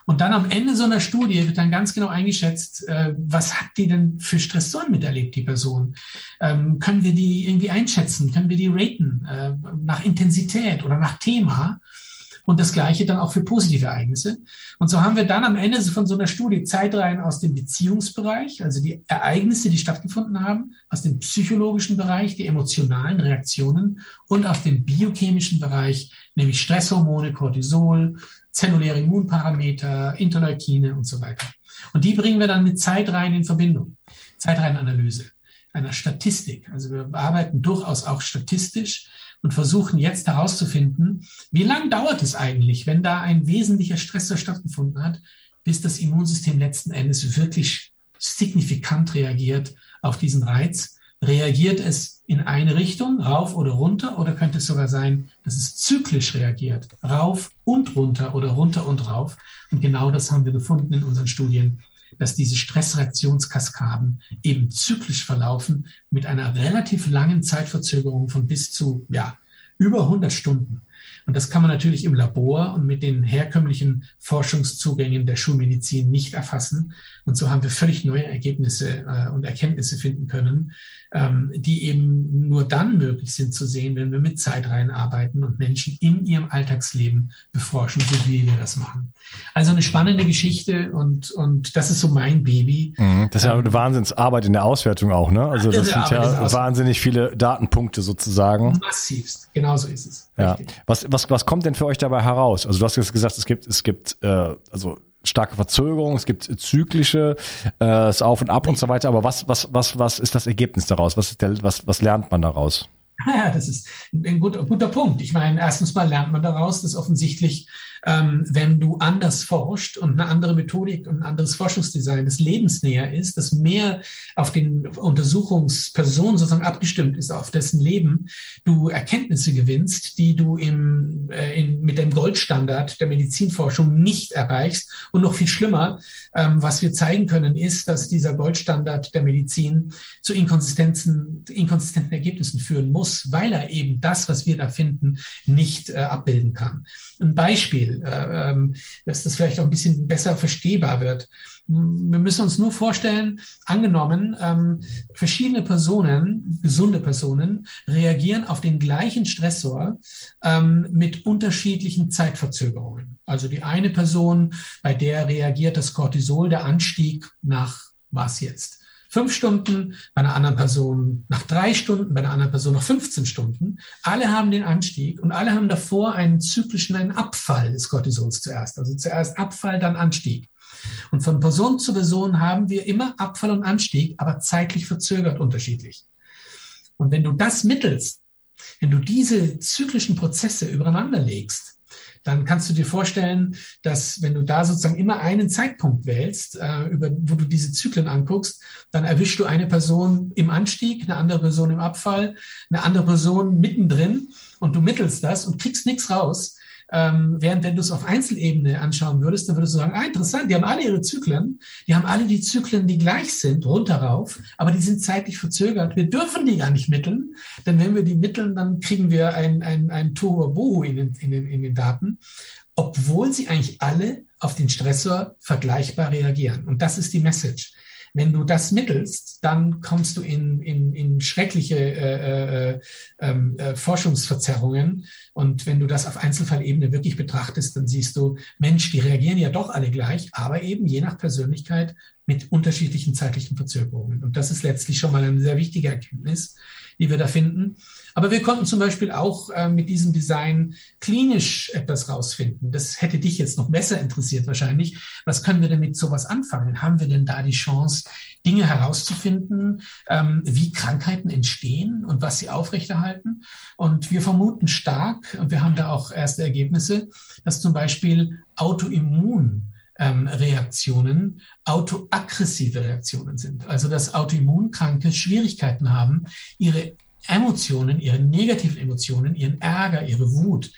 [SPEAKER 3] Und dann am Ende so einer Studie wird dann ganz genau eingeschätzt, äh, was hat die denn für Stressoren miterlebt, die Person? Ähm, können wir die irgendwie einschätzen? Können wir die raten äh, nach Intensität oder nach Thema? Und das Gleiche dann auch für positive Ereignisse. Und so haben wir dann am Ende von so einer Studie Zeitreihen aus dem Beziehungsbereich, also die Ereignisse, die stattgefunden haben, aus dem psychologischen Bereich, die emotionalen Reaktionen und aus dem biochemischen Bereich, nämlich Stresshormone, Cortisol, zelluläre Immunparameter, Interleukine und so weiter. Und die bringen wir dann mit Zeitreihen in Verbindung. Zeitreihenanalyse einer Statistik. Also wir arbeiten durchaus auch statistisch und versuchen jetzt herauszufinden, wie lange dauert es eigentlich, wenn da ein wesentlicher Stressor stattgefunden hat, bis das Immunsystem letzten Endes wirklich signifikant reagiert auf diesen Reiz. Reagiert es in eine Richtung, rauf oder runter, oder könnte es sogar sein, dass es zyklisch reagiert, rauf und runter oder runter und rauf? Und genau das haben wir gefunden in unseren Studien dass diese Stressreaktionskaskaden eben zyklisch verlaufen mit einer relativ langen Zeitverzögerung von bis zu ja, über 100 Stunden. Und das kann man natürlich im Labor und mit den herkömmlichen Forschungszugängen der Schulmedizin nicht erfassen. Und so haben wir völlig neue Ergebnisse äh, und Erkenntnisse finden können, die eben nur dann möglich sind zu sehen, wenn wir mit Zeitreihen arbeiten und Menschen in ihrem Alltagsleben beforschen, so wie wir das machen. Also eine spannende Geschichte und, und das ist so mein Baby.
[SPEAKER 1] Mhm, das ist ja eine Wahnsinnsarbeit in der Auswertung auch, ne? Also das sind ja wahnsinnig viele Datenpunkte sozusagen.
[SPEAKER 3] Massivst, genau so ist es.
[SPEAKER 1] Ja. Was, was, was kommt denn für euch dabei heraus? Also du hast jetzt gesagt, es gibt, es gibt äh, also starke Verzögerung, es gibt zyklische, äh, das Auf und Ab und so weiter. Aber was, was, was, was ist das Ergebnis daraus? Was, ist der, was, was lernt man daraus?
[SPEAKER 3] Ja, das ist ein guter, guter Punkt. Ich meine, erstens mal lernt man daraus, dass offensichtlich ähm, wenn du anders forscht und eine andere Methodik und ein anderes Forschungsdesign, das lebensnäher ist, das mehr auf den Untersuchungspersonen sozusagen abgestimmt ist, auf dessen Leben du Erkenntnisse gewinnst, die du im, äh, in, mit dem Goldstandard der Medizinforschung nicht erreichst. Und noch viel schlimmer, ähm, was wir zeigen können, ist, dass dieser Goldstandard der Medizin zu Inkonsistenzen, inkonsistenten Ergebnissen führen muss, weil er eben das, was wir da finden, nicht äh, abbilden kann. Ein Beispiel, äh, ähm, dass das vielleicht auch ein bisschen besser verstehbar wird. Wir müssen uns nur vorstellen, angenommen, ähm, verschiedene Personen, gesunde Personen, reagieren auf den gleichen Stressor ähm, mit unterschiedlichen Zeitverzögerungen. Also die eine Person, bei der reagiert das Cortisol, der Anstieg nach was jetzt? Fünf Stunden, bei einer anderen Person nach drei Stunden, bei einer anderen Person nach 15 Stunden. Alle haben den Anstieg und alle haben davor einen zyklischen, einen Abfall des Cortisols zuerst. Also zuerst Abfall, dann Anstieg. Und von Person zu Person haben wir immer Abfall und Anstieg, aber zeitlich verzögert unterschiedlich. Und wenn du das mittelst, wenn du diese zyklischen Prozesse übereinander legst, dann kannst du dir vorstellen, dass wenn du da sozusagen immer einen Zeitpunkt wählst, äh, über, wo du diese Zyklen anguckst, dann erwischst du eine Person im Anstieg, eine andere Person im Abfall, eine andere Person mittendrin und du mittelst das und kriegst nichts raus. Ähm, während wenn du es auf Einzelebene anschauen würdest, dann würdest du sagen, ah, interessant, die haben alle ihre Zyklen, die haben alle die Zyklen, die gleich sind, runterrauf, aber die sind zeitlich verzögert. Wir dürfen die gar nicht mitteln, denn wenn wir die mitteln, dann kriegen wir ein, ein, ein Tohuwabohu in den, in, den, in den Daten, obwohl sie eigentlich alle auf den Stressor vergleichbar reagieren. Und das ist die Message. Wenn du das mittelst, dann kommst du in, in, in schreckliche äh, äh, ähm, äh, Forschungsverzerrungen. Und wenn du das auf Einzelfallebene wirklich betrachtest, dann siehst du, Mensch, die reagieren ja doch alle gleich, aber eben je nach Persönlichkeit mit unterschiedlichen zeitlichen Verzögerungen. Und das ist letztlich schon mal eine sehr wichtige Erkenntnis, die wir da finden. Aber wir konnten zum Beispiel auch äh, mit diesem Design klinisch etwas rausfinden. Das hätte dich jetzt noch besser interessiert wahrscheinlich. Was können wir denn mit sowas anfangen? Haben wir denn da die Chance, Dinge herauszufinden, ähm, wie Krankheiten entstehen und was sie aufrechterhalten? Und wir vermuten stark, und wir haben da auch erste Ergebnisse, dass zum Beispiel Autoimmun ähm, Reaktionen autoaggressive Reaktionen sind. Also dass Autoimmunkranke Schwierigkeiten haben, ihre Emotionen, ihre negativen Emotionen, ihren Ärger, ihre Wut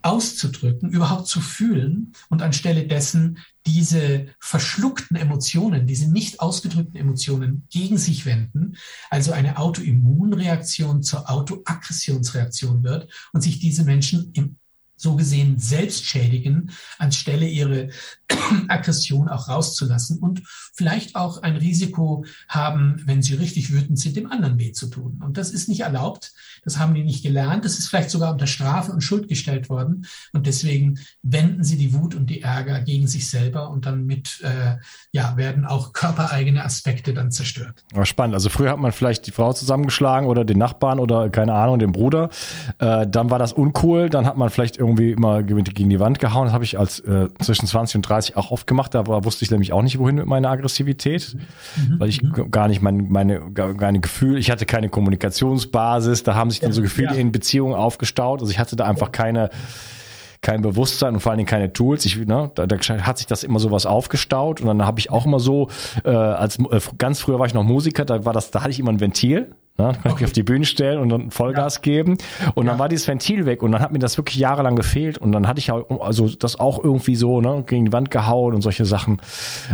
[SPEAKER 3] auszudrücken, überhaupt zu fühlen und anstelle dessen diese verschluckten Emotionen, diese nicht ausgedrückten Emotionen gegen sich wenden, also eine Autoimmunreaktion zur Autoaggressionsreaktion wird und sich diese Menschen im so gesehen selbst schädigen, anstelle ihre Aggression auch rauszulassen und vielleicht auch ein Risiko haben, wenn sie richtig wütend sind, dem anderen weh zu tun. Und das ist nicht erlaubt. Das haben die nicht gelernt. Das ist vielleicht sogar unter Strafe und Schuld gestellt worden. Und deswegen wenden sie die Wut und die Ärger gegen sich selber und dann mit, äh, ja, werden auch körpereigene Aspekte dann zerstört.
[SPEAKER 1] Aber spannend. Also früher hat man vielleicht die Frau zusammengeschlagen oder den Nachbarn oder keine Ahnung, den Bruder. Äh, dann war das uncool. Dann hat man vielleicht irgendwie immer gegen die Wand gehauen. Das habe ich als äh, zwischen 20 und 30 auch oft gemacht. Da war, wusste ich nämlich auch nicht, wohin mit meiner Aggressivität, mhm. weil ich mhm. gar nicht mein, meine, gar, keine Gefühl, ich hatte keine Kommunikationsbasis. Da haben sich dann so Gefühle ja. in Beziehungen aufgestaut. Also ich hatte da einfach keine, kein Bewusstsein und vor allen Dingen keine Tools. Ich, ne, da, da hat sich das immer sowas aufgestaut und dann habe ich auch immer so, äh, als äh, ganz früher war ich noch Musiker, da war das, da hatte ich immer ein Ventil Ne? Kann okay. ich auf die Bühne stellen und dann Vollgas ja. geben. Und ja. dann war dieses Ventil weg und dann hat mir das wirklich jahrelang gefehlt. Und dann hatte ich auch, also das auch irgendwie so, ne, gegen die Wand gehauen und solche Sachen.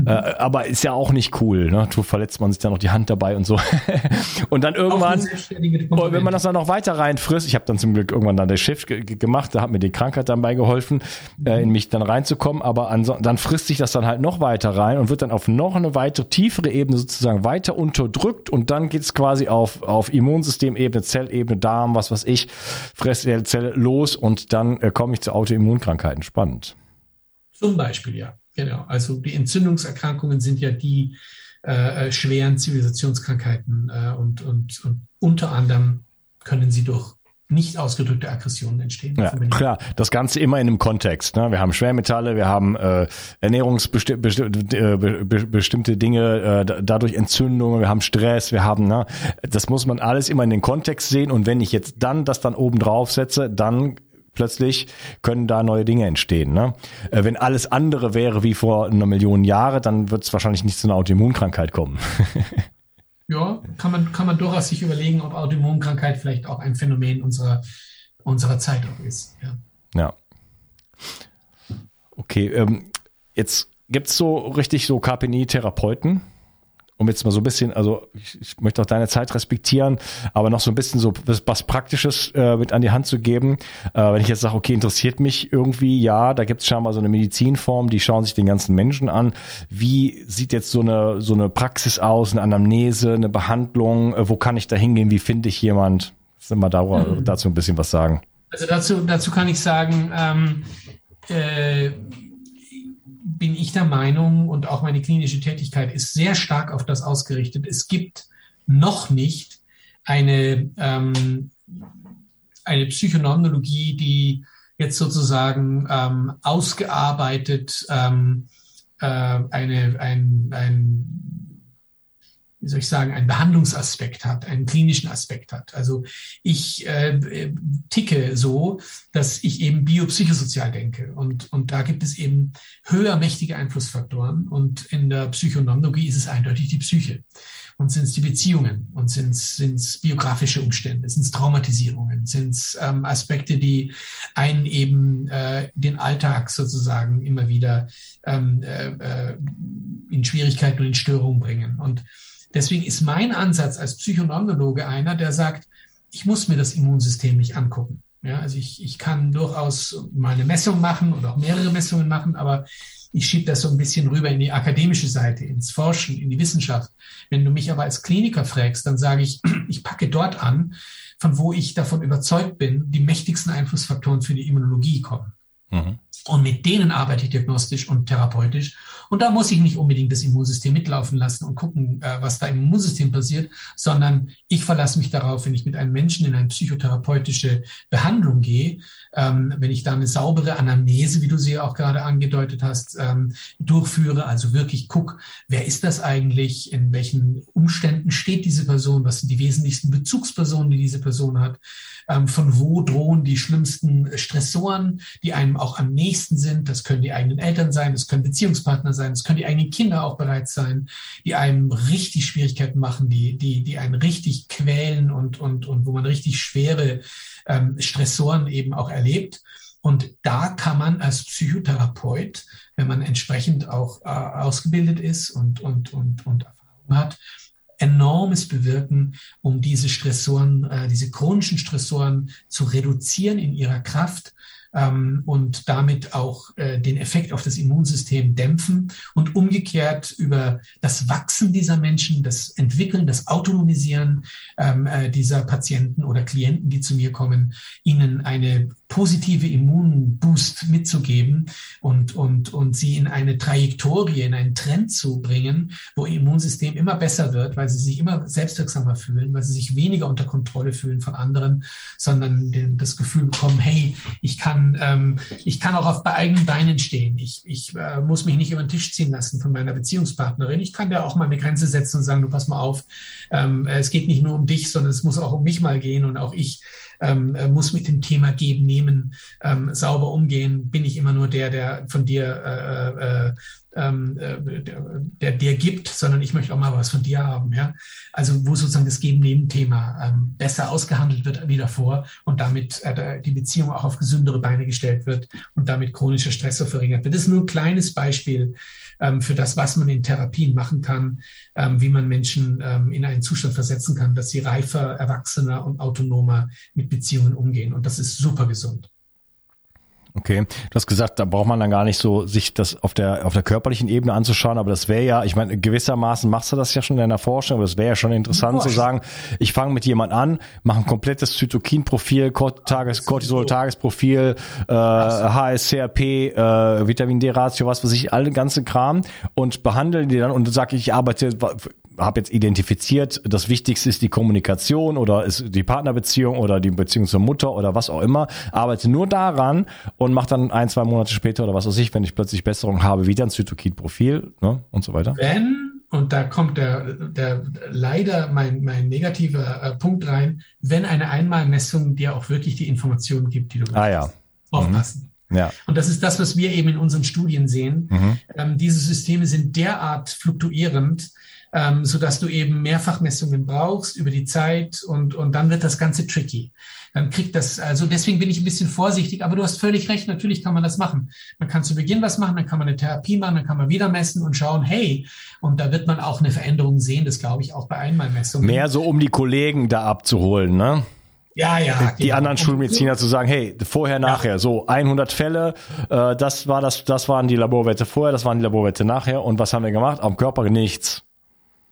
[SPEAKER 1] Mhm. Äh, aber ist ja auch nicht cool, ne? Du verletzt man sich dann noch die Hand dabei und so. und dann irgendwann, wenn man das dann noch weiter reinfrisst, ich habe dann zum Glück irgendwann dann das Shift gemacht, da hat mir die Krankheit dann beigeholfen, mhm. äh, in mich dann reinzukommen. Aber dann frisst sich das dann halt noch weiter rein und wird dann auf noch eine weitere tiefere Ebene sozusagen weiter unterdrückt und dann geht's quasi auf auf Immunsystemebene, Zellebene, Darm, was weiß ich, Fresszelle los und dann äh, komme ich zu Autoimmunkrankheiten. Spannend.
[SPEAKER 3] Zum Beispiel, ja. Genau. Also die Entzündungserkrankungen sind ja die äh, äh schweren Zivilisationskrankheiten äh, und, und, und unter anderem können sie durch nicht ausgedrückte Aggressionen entstehen.
[SPEAKER 1] Ja, klar, das Ganze immer in einem Kontext. Ne? Wir haben Schwermetalle, wir haben äh, ernährungsbestimmte äh, Dinge, äh, dadurch Entzündungen, wir haben Stress, wir haben, ne? das muss man alles immer in den Kontext sehen und wenn ich jetzt dann das dann oben drauf setze, dann plötzlich können da neue Dinge entstehen. Ne? Äh, wenn alles andere wäre wie vor einer Million Jahre, dann wird es wahrscheinlich nicht zu einer Autoimmunkrankheit kommen.
[SPEAKER 3] ja, kann man, kann man durchaus sich überlegen, ob Autoimmunkrankheit vielleicht auch ein Phänomen unserer, unserer Zeit auch ist. Ja.
[SPEAKER 1] ja. Okay, ähm, jetzt gibt es so richtig so KPNI-Therapeuten, um jetzt mal so ein bisschen, also ich, ich, möchte auch deine Zeit respektieren, aber noch so ein bisschen so was, was Praktisches äh, mit an die Hand zu geben. Äh, wenn ich jetzt sage, okay, interessiert mich irgendwie, ja, da gibt es scheinbar so eine Medizinform, die schauen sich den ganzen Menschen an. Wie sieht jetzt so eine, so eine Praxis aus, eine Anamnese, eine Behandlung? Äh, wo kann ich da hingehen? Wie finde ich jemand? Sind wir da, mhm. dazu ein bisschen was sagen?
[SPEAKER 3] Also dazu, dazu kann ich sagen, ähm, äh, bin ich der Meinung und auch meine klinische Tätigkeit ist sehr stark auf das ausgerichtet. Es gibt noch nicht eine, ähm, eine Psychoneurologie, die jetzt sozusagen ähm, ausgearbeitet ähm, äh, eine, ein, ein wie soll ich sagen, einen Behandlungsaspekt hat, einen klinischen Aspekt hat. Also ich äh, ticke so, dass ich eben biopsychosozial denke. Und, und da gibt es eben höher mächtige Einflussfaktoren. Und in der Psychonomologie ist es eindeutig die Psyche. Und sind es die Beziehungen und sind es biografische Umstände, sind es Traumatisierungen, sind es ähm, Aspekte, die einen eben äh, den Alltag sozusagen immer wieder ähm, äh, äh in Schwierigkeiten und in Störungen bringen. Und Deswegen ist mein Ansatz als Psychoneurologe einer, der sagt, ich muss mir das Immunsystem nicht angucken. Ja, also ich, ich kann durchaus mal eine Messung machen oder auch mehrere Messungen machen, aber ich schiebe das so ein bisschen rüber in die akademische Seite, ins Forschen, in die Wissenschaft. Wenn du mich aber als Kliniker fragst, dann sage ich, ich packe dort an, von wo ich davon überzeugt bin, die mächtigsten Einflussfaktoren für die Immunologie kommen. Mhm. Und mit denen arbeite ich diagnostisch und therapeutisch. Und da muss ich nicht unbedingt das Immunsystem mitlaufen lassen und gucken, äh, was da im Immunsystem passiert, sondern ich verlasse mich darauf, wenn ich mit einem Menschen in eine psychotherapeutische Behandlung gehe, ähm, wenn ich da eine saubere Anamnese, wie du sie auch gerade angedeutet hast, ähm, durchführe, also wirklich guck, wer ist das eigentlich, in welchen Umständen steht diese Person, was sind die wesentlichsten Bezugspersonen, die diese Person hat, ähm, von wo drohen die schlimmsten Stressoren, die einem auch am nächsten sind. Das können die eigenen Eltern sein, das können Beziehungspartner sein, das können die eigenen Kinder auch bereits sein, die einem richtig Schwierigkeiten machen, die, die, die einen richtig quälen und, und, und wo man richtig schwere ähm, Stressoren eben auch erlebt. Und da kann man als Psychotherapeut, wenn man entsprechend auch äh, ausgebildet ist und, und, und, und Erfahrung hat, enormes bewirken, um diese Stressoren, äh, diese chronischen Stressoren zu reduzieren in ihrer Kraft ähm, und damit auch äh, den Effekt auf das Immunsystem dämpfen und umgekehrt über das Wachsen dieser Menschen, das Entwickeln, das Autonomisieren ähm, äh, dieser Patienten oder Klienten, die zu mir kommen, ihnen eine positive Immunboost mitzugeben und, und, und sie in eine Trajektorie, in einen Trend zu bringen, wo ihr Immunsystem immer besser wird, weil sie sich immer selbstwirksamer fühlen, weil sie sich weniger unter Kontrolle fühlen von anderen, sondern das Gefühl bekommen, hey, ich kann, ähm, ich kann auch auf eigenen Beinen stehen. Ich, ich äh, muss mich nicht über den Tisch ziehen lassen von meiner Beziehungspartnerin. Ich kann da auch mal eine Grenze setzen und sagen, du pass mal auf, ähm, es geht nicht nur um dich, sondern es muss auch um mich mal gehen und auch ich ähm, äh, muss mit dem Thema geben, nehmen, ähm, sauber umgehen. Bin ich immer nur der, der von dir äh, äh, ähm, äh, der, dir gibt, sondern ich möchte auch mal was von dir haben. Ja? Also wo sozusagen das Geben-Nehmen-Thema ähm, besser ausgehandelt wird wie davor und damit äh, die Beziehung auch auf gesündere Beine gestellt wird und damit chronischer Stress verringert wird. Das ist nur ein kleines Beispiel für das, was man in Therapien machen kann, ähm, wie man Menschen ähm, in einen Zustand versetzen kann, dass sie reifer, erwachsener und autonomer mit Beziehungen umgehen. Und das ist super gesund.
[SPEAKER 1] Okay, du hast gesagt, da braucht man dann gar nicht so sich das auf der auf der körperlichen Ebene anzuschauen, aber das wäre ja, ich meine, gewissermaßen machst du das ja schon in deiner Forschung, aber das wäre ja schon interessant zu sagen, ich fange mit jemand an, mache ein komplettes Zytokinprofil, Tages Cortisol Tagesprofil, äh, HSCRP, äh, Vitamin D Ratio, was weiß ich, all ganze Kram und behandle die dann und sage ich, arbeite habe jetzt identifiziert, das Wichtigste ist die Kommunikation oder ist die Partnerbeziehung oder die Beziehung zur Mutter oder was auch immer, arbeite nur daran und mache dann ein, zwei Monate später oder was weiß ich, wenn ich plötzlich Besserung habe, wieder ein Zytokid-Profil ne, und so weiter.
[SPEAKER 3] Wenn, und da kommt der, der leider mein, mein negativer äh, Punkt rein, wenn eine Einmalmessung dir auch wirklich die Informationen gibt, die du
[SPEAKER 1] Ah ja.
[SPEAKER 3] aufpassen.
[SPEAKER 1] Mhm. Ja.
[SPEAKER 3] Und das ist das, was wir eben in unseren Studien sehen. Mhm. Ähm, diese Systeme sind derart fluktuierend, ähm, so dass du eben Mehrfachmessungen brauchst über die Zeit und, und dann wird das Ganze tricky. Dann kriegt das, also deswegen bin ich ein bisschen vorsichtig, aber du hast völlig recht, natürlich kann man das machen. Man kann zu Beginn was machen, dann kann man eine Therapie machen, dann kann man wieder messen und schauen, hey, und da wird man auch eine Veränderung sehen, das glaube ich auch bei Einmalmessungen.
[SPEAKER 1] Mehr so, um die Kollegen da abzuholen, ne?
[SPEAKER 3] Ja, ja.
[SPEAKER 1] Die genau. anderen Schulmediziner zu sagen, hey, vorher, nachher, ja. so 100 Fälle, äh, das war das, das waren die Laborwerte vorher, das waren die Laborwerte nachher und was haben wir gemacht? Am Körper nichts.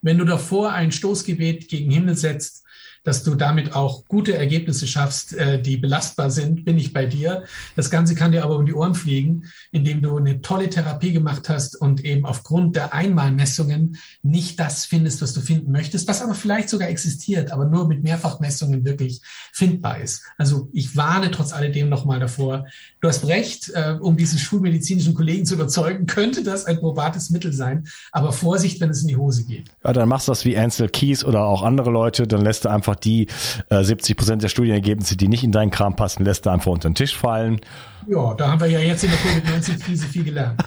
[SPEAKER 3] Wenn du davor ein Stoßgebet gegen Himmel setzt, dass du damit auch gute Ergebnisse schaffst, äh, die belastbar sind, bin ich bei dir. Das Ganze kann dir aber um die Ohren fliegen, indem du eine tolle Therapie gemacht hast und eben aufgrund der Einmalmessungen nicht das findest, was du finden möchtest, was aber vielleicht sogar existiert, aber nur mit Mehrfachmessungen wirklich findbar ist. Also ich warne trotz alledem nochmal davor. Du hast recht, äh, um diesen schulmedizinischen Kollegen zu überzeugen, könnte das ein probates Mittel sein. Aber Vorsicht, wenn es in die Hose geht.
[SPEAKER 1] Ja, dann machst du das wie Ansel Keys oder auch andere Leute, dann lässt du einfach einfach die äh, 70 Prozent der Studienergebnisse, die nicht in deinen Kram passen, lässt du einfach unter den Tisch fallen.
[SPEAKER 3] Ja, da haben wir ja jetzt in der Covid-19-Krise viel gelernt.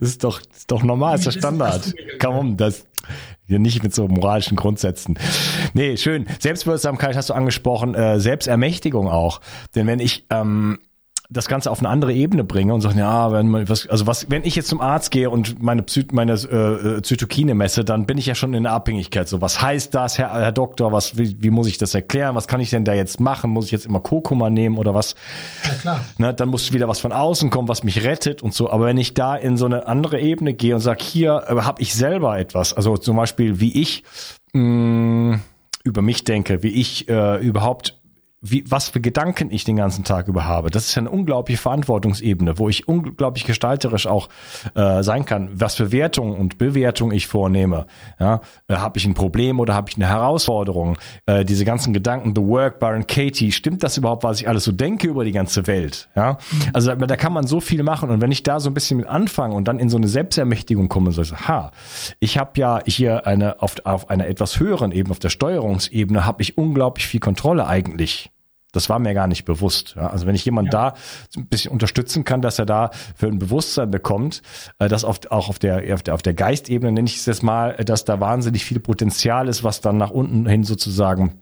[SPEAKER 1] das ist doch, ist doch normal, ist der Standard. Komm um, das, ja, nicht mit so moralischen Grundsätzen. Nee, schön. Selbstwirksamkeit hast du angesprochen, äh, Selbstermächtigung auch. Denn wenn ich ähm, das Ganze auf eine andere Ebene bringe und sage, ja, wenn man was, also was, wenn ich jetzt zum Arzt gehe und meine, Psy meine äh, Zytokine messe, dann bin ich ja schon in der Abhängigkeit. So, was heißt das, Herr, Herr Doktor? Was, wie, wie muss ich das erklären? Was kann ich denn da jetzt machen? Muss ich jetzt immer Kurkuma nehmen oder was?
[SPEAKER 3] Ja, klar.
[SPEAKER 1] Ne, dann muss wieder was von außen kommen, was mich rettet und so. Aber wenn ich da in so eine andere Ebene gehe und sage, hier äh, habe ich selber etwas, also zum Beispiel wie ich mh, über mich denke, wie ich äh, überhaupt wie, was für Gedanken ich den ganzen Tag über habe. Das ist ja eine unglaubliche Verantwortungsebene, wo ich unglaublich gestalterisch auch äh, sein kann, was für Wertung und Bewertung ich vornehme. Ja, äh, habe ich ein Problem oder habe ich eine Herausforderung? Äh, diese ganzen Gedanken, The Work, Byron Katie, stimmt das überhaupt, was ich alles so denke über die ganze Welt? Ja, also da, da kann man so viel machen und wenn ich da so ein bisschen mit anfange und dann in so eine Selbstermächtigung komme, so ha, ich habe ja hier eine auf, auf einer etwas höheren Ebene, auf der Steuerungsebene, habe ich unglaublich viel Kontrolle eigentlich. Das war mir gar nicht bewusst. Ja? Also wenn ich jemand ja. da ein bisschen unterstützen kann, dass er da für ein Bewusstsein bekommt, äh, dass auf, auch auf der, auf der, auf der Geistebene nenne ich es jetzt mal, dass da wahnsinnig viel Potenzial ist, was dann nach unten hin sozusagen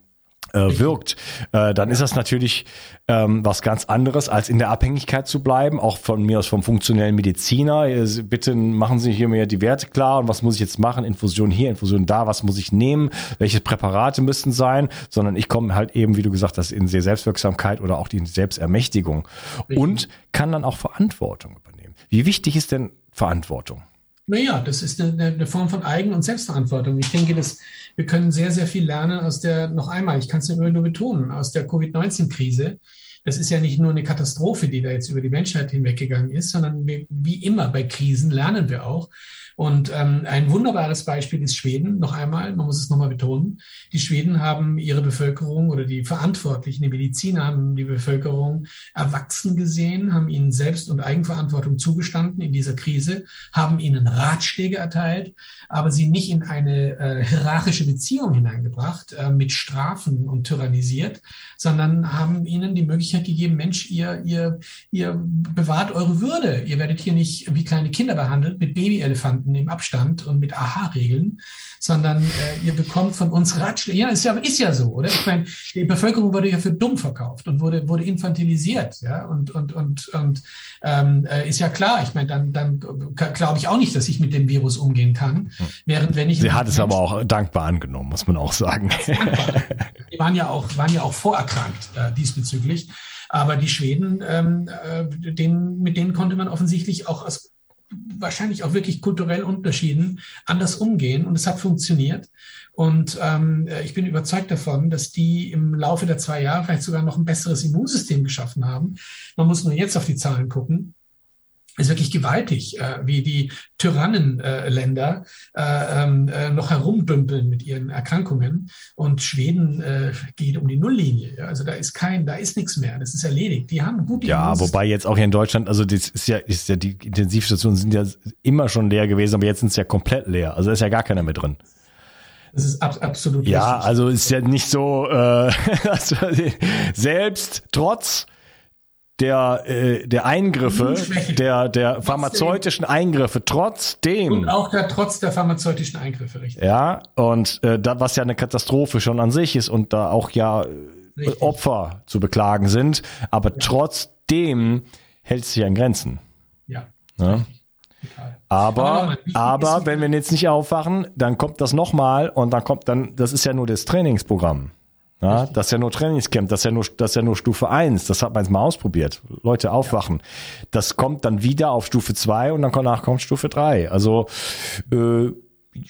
[SPEAKER 1] äh, wirkt, äh, dann ist das natürlich ähm, was ganz anderes, als in der Abhängigkeit zu bleiben, auch von mir aus vom funktionellen Mediziner. Bitte machen Sie hier mir die Werte klar und was muss ich jetzt machen? Infusion hier, Infusion da, was muss ich nehmen? Welche Präparate müssten sein? Sondern ich komme halt eben, wie du gesagt hast, in die Selbstwirksamkeit oder auch die Selbstermächtigung Richtig. und kann dann auch Verantwortung übernehmen. Wie wichtig ist denn Verantwortung?
[SPEAKER 3] Naja, das ist eine, eine Form von Eigen- und Selbstverantwortung. Ich denke, dass wir können sehr, sehr viel lernen aus der, noch einmal, ich kann es nur betonen, aus der Covid-19-Krise. Das ist ja nicht nur eine Katastrophe, die da jetzt über die Menschheit hinweggegangen ist, sondern wir, wie immer bei Krisen lernen wir auch. Und ähm, ein wunderbares Beispiel ist Schweden. Noch einmal, man muss es nochmal betonen. Die Schweden haben ihre Bevölkerung oder die Verantwortlichen, die Mediziner haben die Bevölkerung erwachsen gesehen, haben ihnen Selbst- und Eigenverantwortung zugestanden in dieser Krise, haben ihnen Ratschläge erteilt, aber sie nicht in eine äh, hierarchische Beziehung hineingebracht, äh, mit Strafen und tyrannisiert, sondern haben ihnen die Möglichkeit gegeben, Mensch, ihr, ihr, ihr bewahrt eure Würde. Ihr werdet hier nicht wie kleine Kinder behandelt mit Babyelefanten im Abstand und mit Aha-Regeln, sondern äh, ihr bekommt von uns Ratschläge. Ja, ist ja, ist ja so, oder? Ich meine, die Bevölkerung wurde ja für dumm verkauft und wurde, wurde infantilisiert, ja, und, und, und, und ähm, äh, ist ja klar. Ich meine, dann, dann glaube ich auch nicht, dass ich mit dem Virus umgehen kann. Während wenn ich.
[SPEAKER 1] Sie hat es aber auch dankbar angenommen, muss man auch sagen.
[SPEAKER 3] Die waren ja auch, waren ja auch vorerkrankt äh, diesbezüglich. Aber die Schweden, ähm, äh, denen, mit denen konnte man offensichtlich auch aus wahrscheinlich auch wirklich kulturell Unterschieden anders umgehen und es hat funktioniert. Und ähm, ich bin überzeugt davon, dass die im Laufe der zwei Jahre vielleicht sogar noch ein besseres Immunsystem geschaffen haben. Man muss nur jetzt auf die Zahlen gucken ist wirklich gewaltig, äh, wie die Tyrannenländer äh, ähm, äh, noch herumdümpeln mit ihren Erkrankungen und Schweden äh, geht um die Nulllinie. Ja? Also da ist kein, da ist nichts mehr. Das ist erledigt. Die haben gut.
[SPEAKER 1] Ja, wobei jetzt auch hier in Deutschland, also das ist ja, ist ja die Intensivstationen sind ja immer schon leer gewesen, aber jetzt sind es ja komplett leer. Also da ist ja gar keiner mehr drin.
[SPEAKER 3] Das ist ab, absolut.
[SPEAKER 1] Ja, richtig. also ist ja nicht so, äh, also selbst trotz der, äh, der Eingriffe, der, der pharmazeutischen Eingriffe, trotzdem.
[SPEAKER 3] Und auch der, trotz der pharmazeutischen Eingriffe, richtig.
[SPEAKER 1] Ja, und äh, da, was ja eine Katastrophe schon an sich ist und da auch ja richtig. Opfer zu beklagen sind, aber ja. trotzdem hält es sich an Grenzen.
[SPEAKER 3] Ja.
[SPEAKER 1] ja? Aber, aber wenn wir jetzt nicht aufwachen, dann kommt das nochmal und dann kommt dann, das ist ja nur das Trainingsprogramm. Ja, das ist ja nur Trainingscamp, das ist ja nur, das ist ja nur Stufe 1. Das hat man jetzt mal ausprobiert. Leute aufwachen. Ja. Das kommt dann wieder auf Stufe 2 und dann danach kommt Stufe 3. Also äh,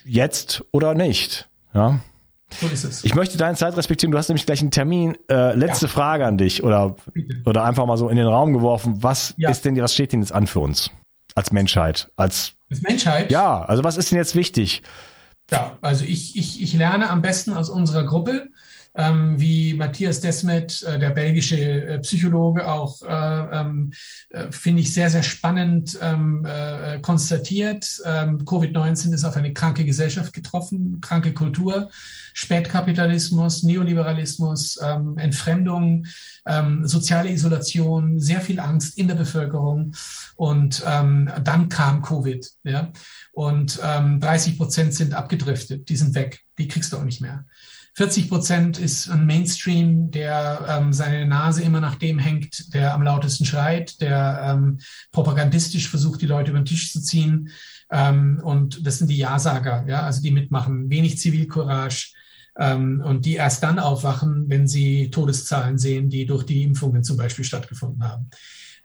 [SPEAKER 1] jetzt oder nicht. Ja. So ist es. Ich möchte deine Zeit respektieren. Du hast nämlich gleich einen Termin. Äh, letzte ja. Frage an dich oder, oder einfach mal so in den Raum geworfen. Was ja. ist denn, was steht denn jetzt an für uns? Als Menschheit? Als,
[SPEAKER 3] als Menschheit?
[SPEAKER 1] Ja, also was ist denn jetzt wichtig?
[SPEAKER 3] Ja, also ich, ich, ich lerne am besten aus unserer Gruppe ähm, wie Matthias Desmet, äh, der belgische äh, Psychologe, auch äh, ähm, äh, finde ich sehr, sehr spannend ähm, äh, konstatiert. Ähm, Covid-19 ist auf eine kranke Gesellschaft getroffen, kranke Kultur, Spätkapitalismus, Neoliberalismus, Entfremdung, soziale Isolation, sehr viel Angst in der Bevölkerung. Und dann kam Covid. Ja? Und ähm, 30 Prozent sind abgedriftet, die sind weg, die kriegst du auch nicht mehr. 40 Prozent ist ein Mainstream, der ähm, seine Nase immer nach dem hängt, der am lautesten schreit, der ähm, propagandistisch versucht, die Leute über den Tisch zu ziehen. Ähm, und das sind die Ja-Sager, ja, also die mitmachen. Wenig Zivilcourage. Ähm, und die erst dann aufwachen, wenn sie Todeszahlen sehen, die durch die Impfungen zum Beispiel stattgefunden haben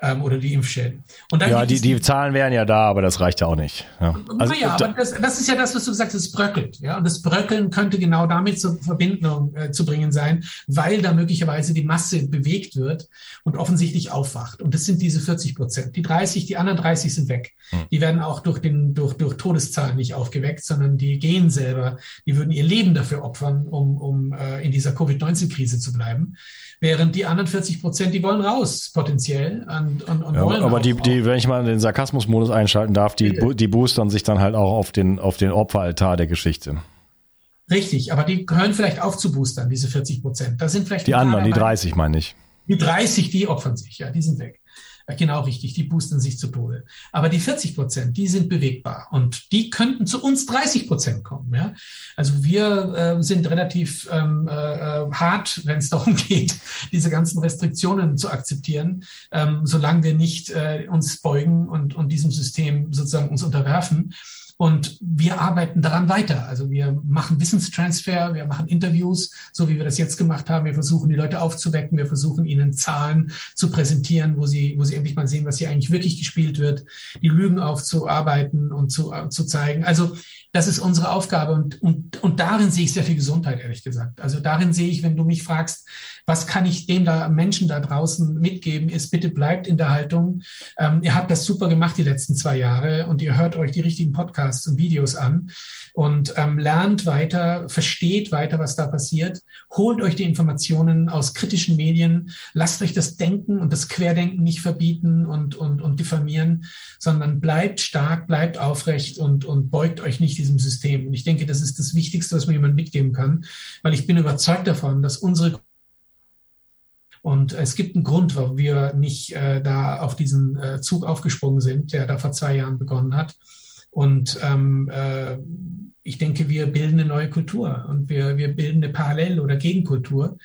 [SPEAKER 3] ähm, oder die Impfschäden.
[SPEAKER 1] ja, die, die Zahlen wären ja da, aber das reicht ja auch nicht. Ja.
[SPEAKER 3] Also, naja, aber das, das ist ja das, was du gesagt hast, es bröckelt. Ja? Und das Bröckeln könnte genau damit zur Verbindung äh, zu bringen sein, weil da möglicherweise die Masse bewegt wird und offensichtlich aufwacht. Und das sind diese 40 Prozent. Die 30, die anderen 30 sind weg. Hm. Die werden auch durch, den, durch, durch Todeszahlen nicht aufgeweckt, sondern die gehen selber, die würden ihr Leben dafür opfern, um, um äh, in dieser Covid-19-Krise zu bleiben. Während die anderen 40 Prozent, die wollen raus, potenziell. Und, und, und
[SPEAKER 1] ja, wollen aber die, die, wenn ich mal den Sarkasmus-Modus einschalten darf, die, die boostern sich dann halt auch auf den, auf den Opferaltar der Geschichte.
[SPEAKER 3] Richtig, aber die hören vielleicht auf zu boostern, diese 40 Prozent. Da sind vielleicht
[SPEAKER 1] die anderen, die 30 meine ich.
[SPEAKER 3] Die 30, die opfern sich, ja, die sind weg. Genau richtig, die boosten sich zu Tode. Aber die 40 Prozent, die sind bewegbar und die könnten zu uns 30 Prozent kommen. Ja? Also wir äh, sind relativ ähm, äh, hart, wenn es darum geht, diese ganzen Restriktionen zu akzeptieren, ähm, solange wir nicht äh, uns beugen und, und diesem System sozusagen uns unterwerfen. Und wir arbeiten daran weiter. Also wir machen Wissenstransfer, wir machen Interviews, so wie wir das jetzt gemacht haben. Wir versuchen, die Leute aufzuwecken. Wir versuchen, ihnen Zahlen zu präsentieren, wo sie, wo sie endlich mal sehen, was hier eigentlich wirklich gespielt wird, die Lügen aufzuarbeiten und zu, zu zeigen. Also das ist unsere Aufgabe und, und, und darin sehe ich sehr viel Gesundheit, ehrlich gesagt. Also darin sehe ich, wenn du mich fragst, was kann ich dem da Menschen da draußen mitgeben, ist bitte bleibt in der Haltung. Ähm, ihr habt das super gemacht die letzten zwei Jahre und ihr hört euch die richtigen Podcasts und Videos an und ähm, lernt weiter, versteht weiter, was da passiert, holt euch die Informationen aus kritischen Medien, lasst euch das Denken und das Querdenken nicht verbieten und, und, und diffamieren, sondern bleibt stark, bleibt aufrecht und, und beugt euch nicht diesem System. Und ich denke, das ist das Wichtigste, was man jemandem mitgeben kann, weil ich bin überzeugt davon, dass unsere und es gibt einen Grund, warum wir nicht äh, da auf diesen äh, Zug aufgesprungen sind, der da vor zwei Jahren begonnen hat. Und ähm, äh, ich denke, wir bilden eine neue Kultur und wir, wir bilden eine Parallel- oder Gegenkultur.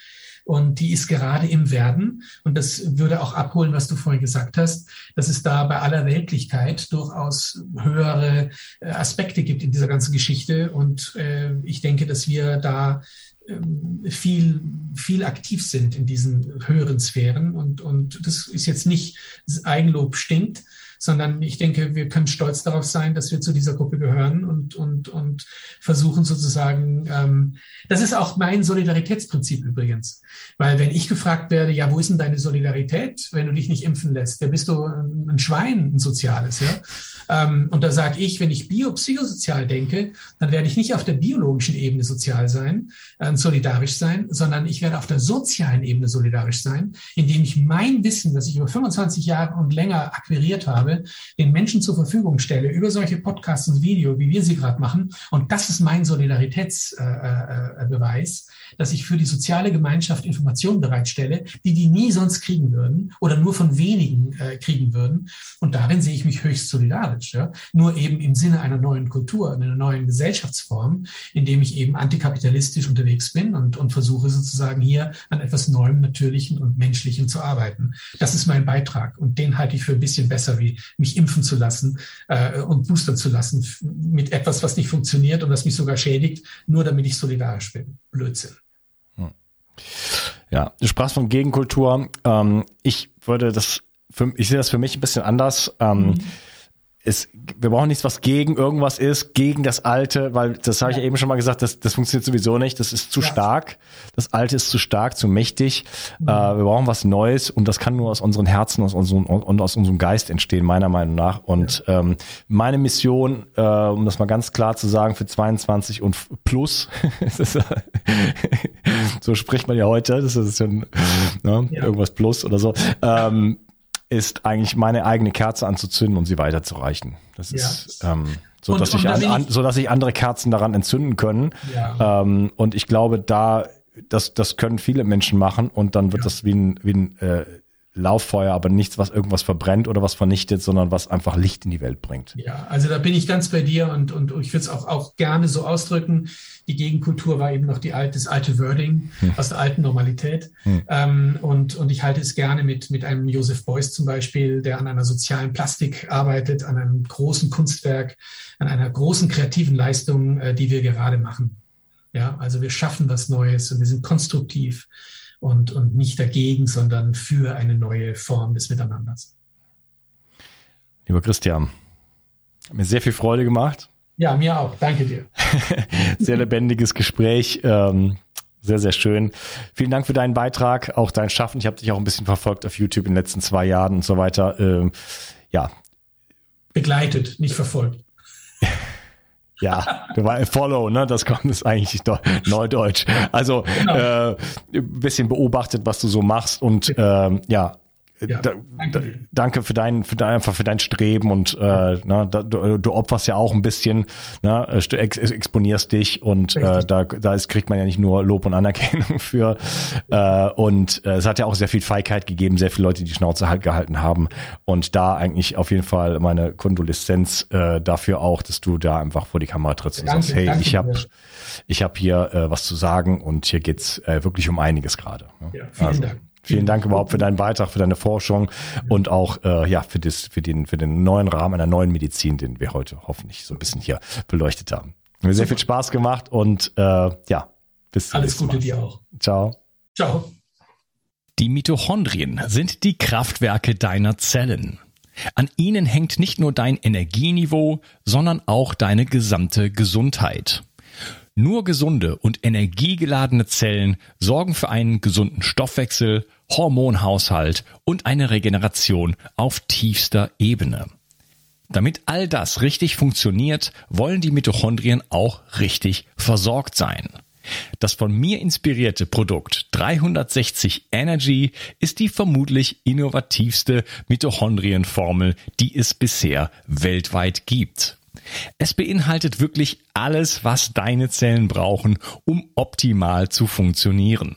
[SPEAKER 3] Und die ist gerade im Werden. Und das würde auch abholen, was du vorhin gesagt hast, dass es da bei aller Weltlichkeit durchaus höhere äh, Aspekte gibt in dieser ganzen Geschichte. Und äh, ich denke, dass wir da ähm, viel, viel aktiv sind in diesen höheren Sphären. Und, und das ist jetzt nicht Eigenlob stinkt, sondern ich denke, wir können stolz darauf sein, dass wir zu dieser Gruppe gehören und, und, und versuchen sozusagen, ähm, das ist auch mein Solidaritätsprinzip übrigens, weil wenn ich gefragt werde, ja, wo ist denn deine Solidarität, wenn du dich nicht impfen lässt, ja, bist du ein Schwein, ein soziales, ja. Ähm, und da sage ich, wenn ich biopsychosozial denke, dann werde ich nicht auf der biologischen Ebene sozial sein, äh, solidarisch sein, sondern ich werde auf der sozialen Ebene solidarisch sein, indem ich mein Wissen, das ich über 25 Jahre und länger akquiriert habe, habe, den Menschen zur Verfügung stelle über solche Podcasts und Video, wie wir sie gerade machen. Und das ist mein Solidaritätsbeweis, dass ich für die soziale Gemeinschaft Informationen bereitstelle, die die nie sonst kriegen würden oder nur von wenigen äh, kriegen würden. Und darin sehe ich mich höchst solidarisch. Ja? Nur eben im Sinne einer neuen Kultur, einer neuen Gesellschaftsform, indem ich eben antikapitalistisch unterwegs bin und, und versuche sozusagen hier an etwas Neuem, Natürlichen und Menschlichem zu arbeiten. Das ist mein Beitrag und den halte ich für ein bisschen besser, wie mich impfen zu lassen äh, und boostern zu lassen mit etwas, was nicht funktioniert und das mich sogar schädigt, nur damit ich solidarisch bin. Blödsinn. Hm.
[SPEAKER 1] Ja, du sprachst von Gegenkultur. Ähm, ich würde das, für, ich sehe das für mich ein bisschen anders. Ähm, mhm es, wir brauchen nichts, was gegen irgendwas ist, gegen das Alte, weil das habe ich ja eben schon mal gesagt, das, das funktioniert sowieso nicht, das ist zu ja. stark, das Alte ist zu stark, zu mächtig. Mhm. Äh, wir brauchen was Neues und das kann nur aus unseren Herzen aus unserem, und aus unserem Geist entstehen, meiner Meinung nach. Und ja. ähm, meine Mission, äh, um das mal ganz klar zu sagen, für 22 und plus, so spricht man ja heute, das ist schon ne, ja. irgendwas plus oder so. Ähm, ist eigentlich meine eigene Kerze anzuzünden und sie weiterzureichen. Das ja. ist ähm, so, und, dass sich an, an, so dass sich andere Kerzen daran entzünden können. Ja. Ähm, und ich glaube, da das das können viele Menschen machen und dann wird ja. das wie ein wie ein äh, Lauffeuer, aber nichts, was irgendwas verbrennt oder was vernichtet, sondern was einfach Licht in die Welt bringt.
[SPEAKER 3] Ja, also da bin ich ganz bei dir und, und ich würde es auch, auch gerne so ausdrücken. Die Gegenkultur war eben noch die alte, das alte Wording hm. aus der alten Normalität. Hm. Ähm, und, und ich halte es gerne mit, mit einem Joseph Beuys zum Beispiel, der an einer sozialen Plastik arbeitet, an einem großen Kunstwerk, an einer großen kreativen Leistung, äh, die wir gerade machen. Ja, also wir schaffen was Neues und wir sind konstruktiv und, und nicht dagegen, sondern für eine neue Form des Miteinanders.
[SPEAKER 1] Lieber Christian, hat mir sehr viel Freude gemacht.
[SPEAKER 3] Ja, mir auch. Danke dir.
[SPEAKER 1] sehr lebendiges Gespräch. Ähm, sehr, sehr schön. Vielen Dank für deinen Beitrag, auch dein Schaffen. Ich habe dich auch ein bisschen verfolgt auf YouTube in den letzten zwei Jahren und so weiter. Ähm, ja.
[SPEAKER 3] Begleitet, nicht verfolgt.
[SPEAKER 1] Ja, Follow, ne? Das kommt ist eigentlich Neudeutsch. Also genau. äh, ein bisschen beobachtet, was du so machst und äh, ja, ja, da, danke. danke. für dein, für dein, einfach für dein Streben und äh, na, da, du, du opferst ja auch ein bisschen, ne, du ex, exponierst dich und äh, da, da ist, kriegt man ja nicht nur Lob und Anerkennung für. Äh, und äh, es hat ja auch sehr viel Feigheit gegeben, sehr viele Leute, die die Schnauze halt gehalten haben. Und da eigentlich auf jeden Fall meine Kondoleszenz äh, dafür auch, dass du da einfach vor die Kamera trittst und danke, sagst, hey, ich habe ich hab hier äh, was zu sagen und hier geht's äh, wirklich um einiges gerade.
[SPEAKER 3] Ne? Ja, vielen also, Dank.
[SPEAKER 1] Vielen Dank überhaupt für deinen Beitrag, für deine Forschung und auch äh, ja für, das, für, den, für den neuen Rahmen einer neuen Medizin, den wir heute hoffentlich so ein bisschen hier beleuchtet haben. Mir sehr viel Spaß gemacht und äh, ja, bis
[SPEAKER 3] zum Alles Gute Mal. dir auch.
[SPEAKER 1] Ciao.
[SPEAKER 3] Ciao.
[SPEAKER 2] Die Mitochondrien sind die Kraftwerke deiner Zellen. An ihnen hängt nicht nur dein Energieniveau, sondern auch deine gesamte Gesundheit. Nur gesunde und energiegeladene Zellen sorgen für einen gesunden Stoffwechsel, Hormonhaushalt und eine Regeneration auf tiefster Ebene. Damit all das richtig funktioniert, wollen die Mitochondrien auch richtig versorgt sein. Das von mir inspirierte Produkt 360 Energy ist die vermutlich innovativste Mitochondrienformel, die es bisher weltweit gibt. Es beinhaltet wirklich alles, was deine Zellen brauchen, um optimal zu funktionieren.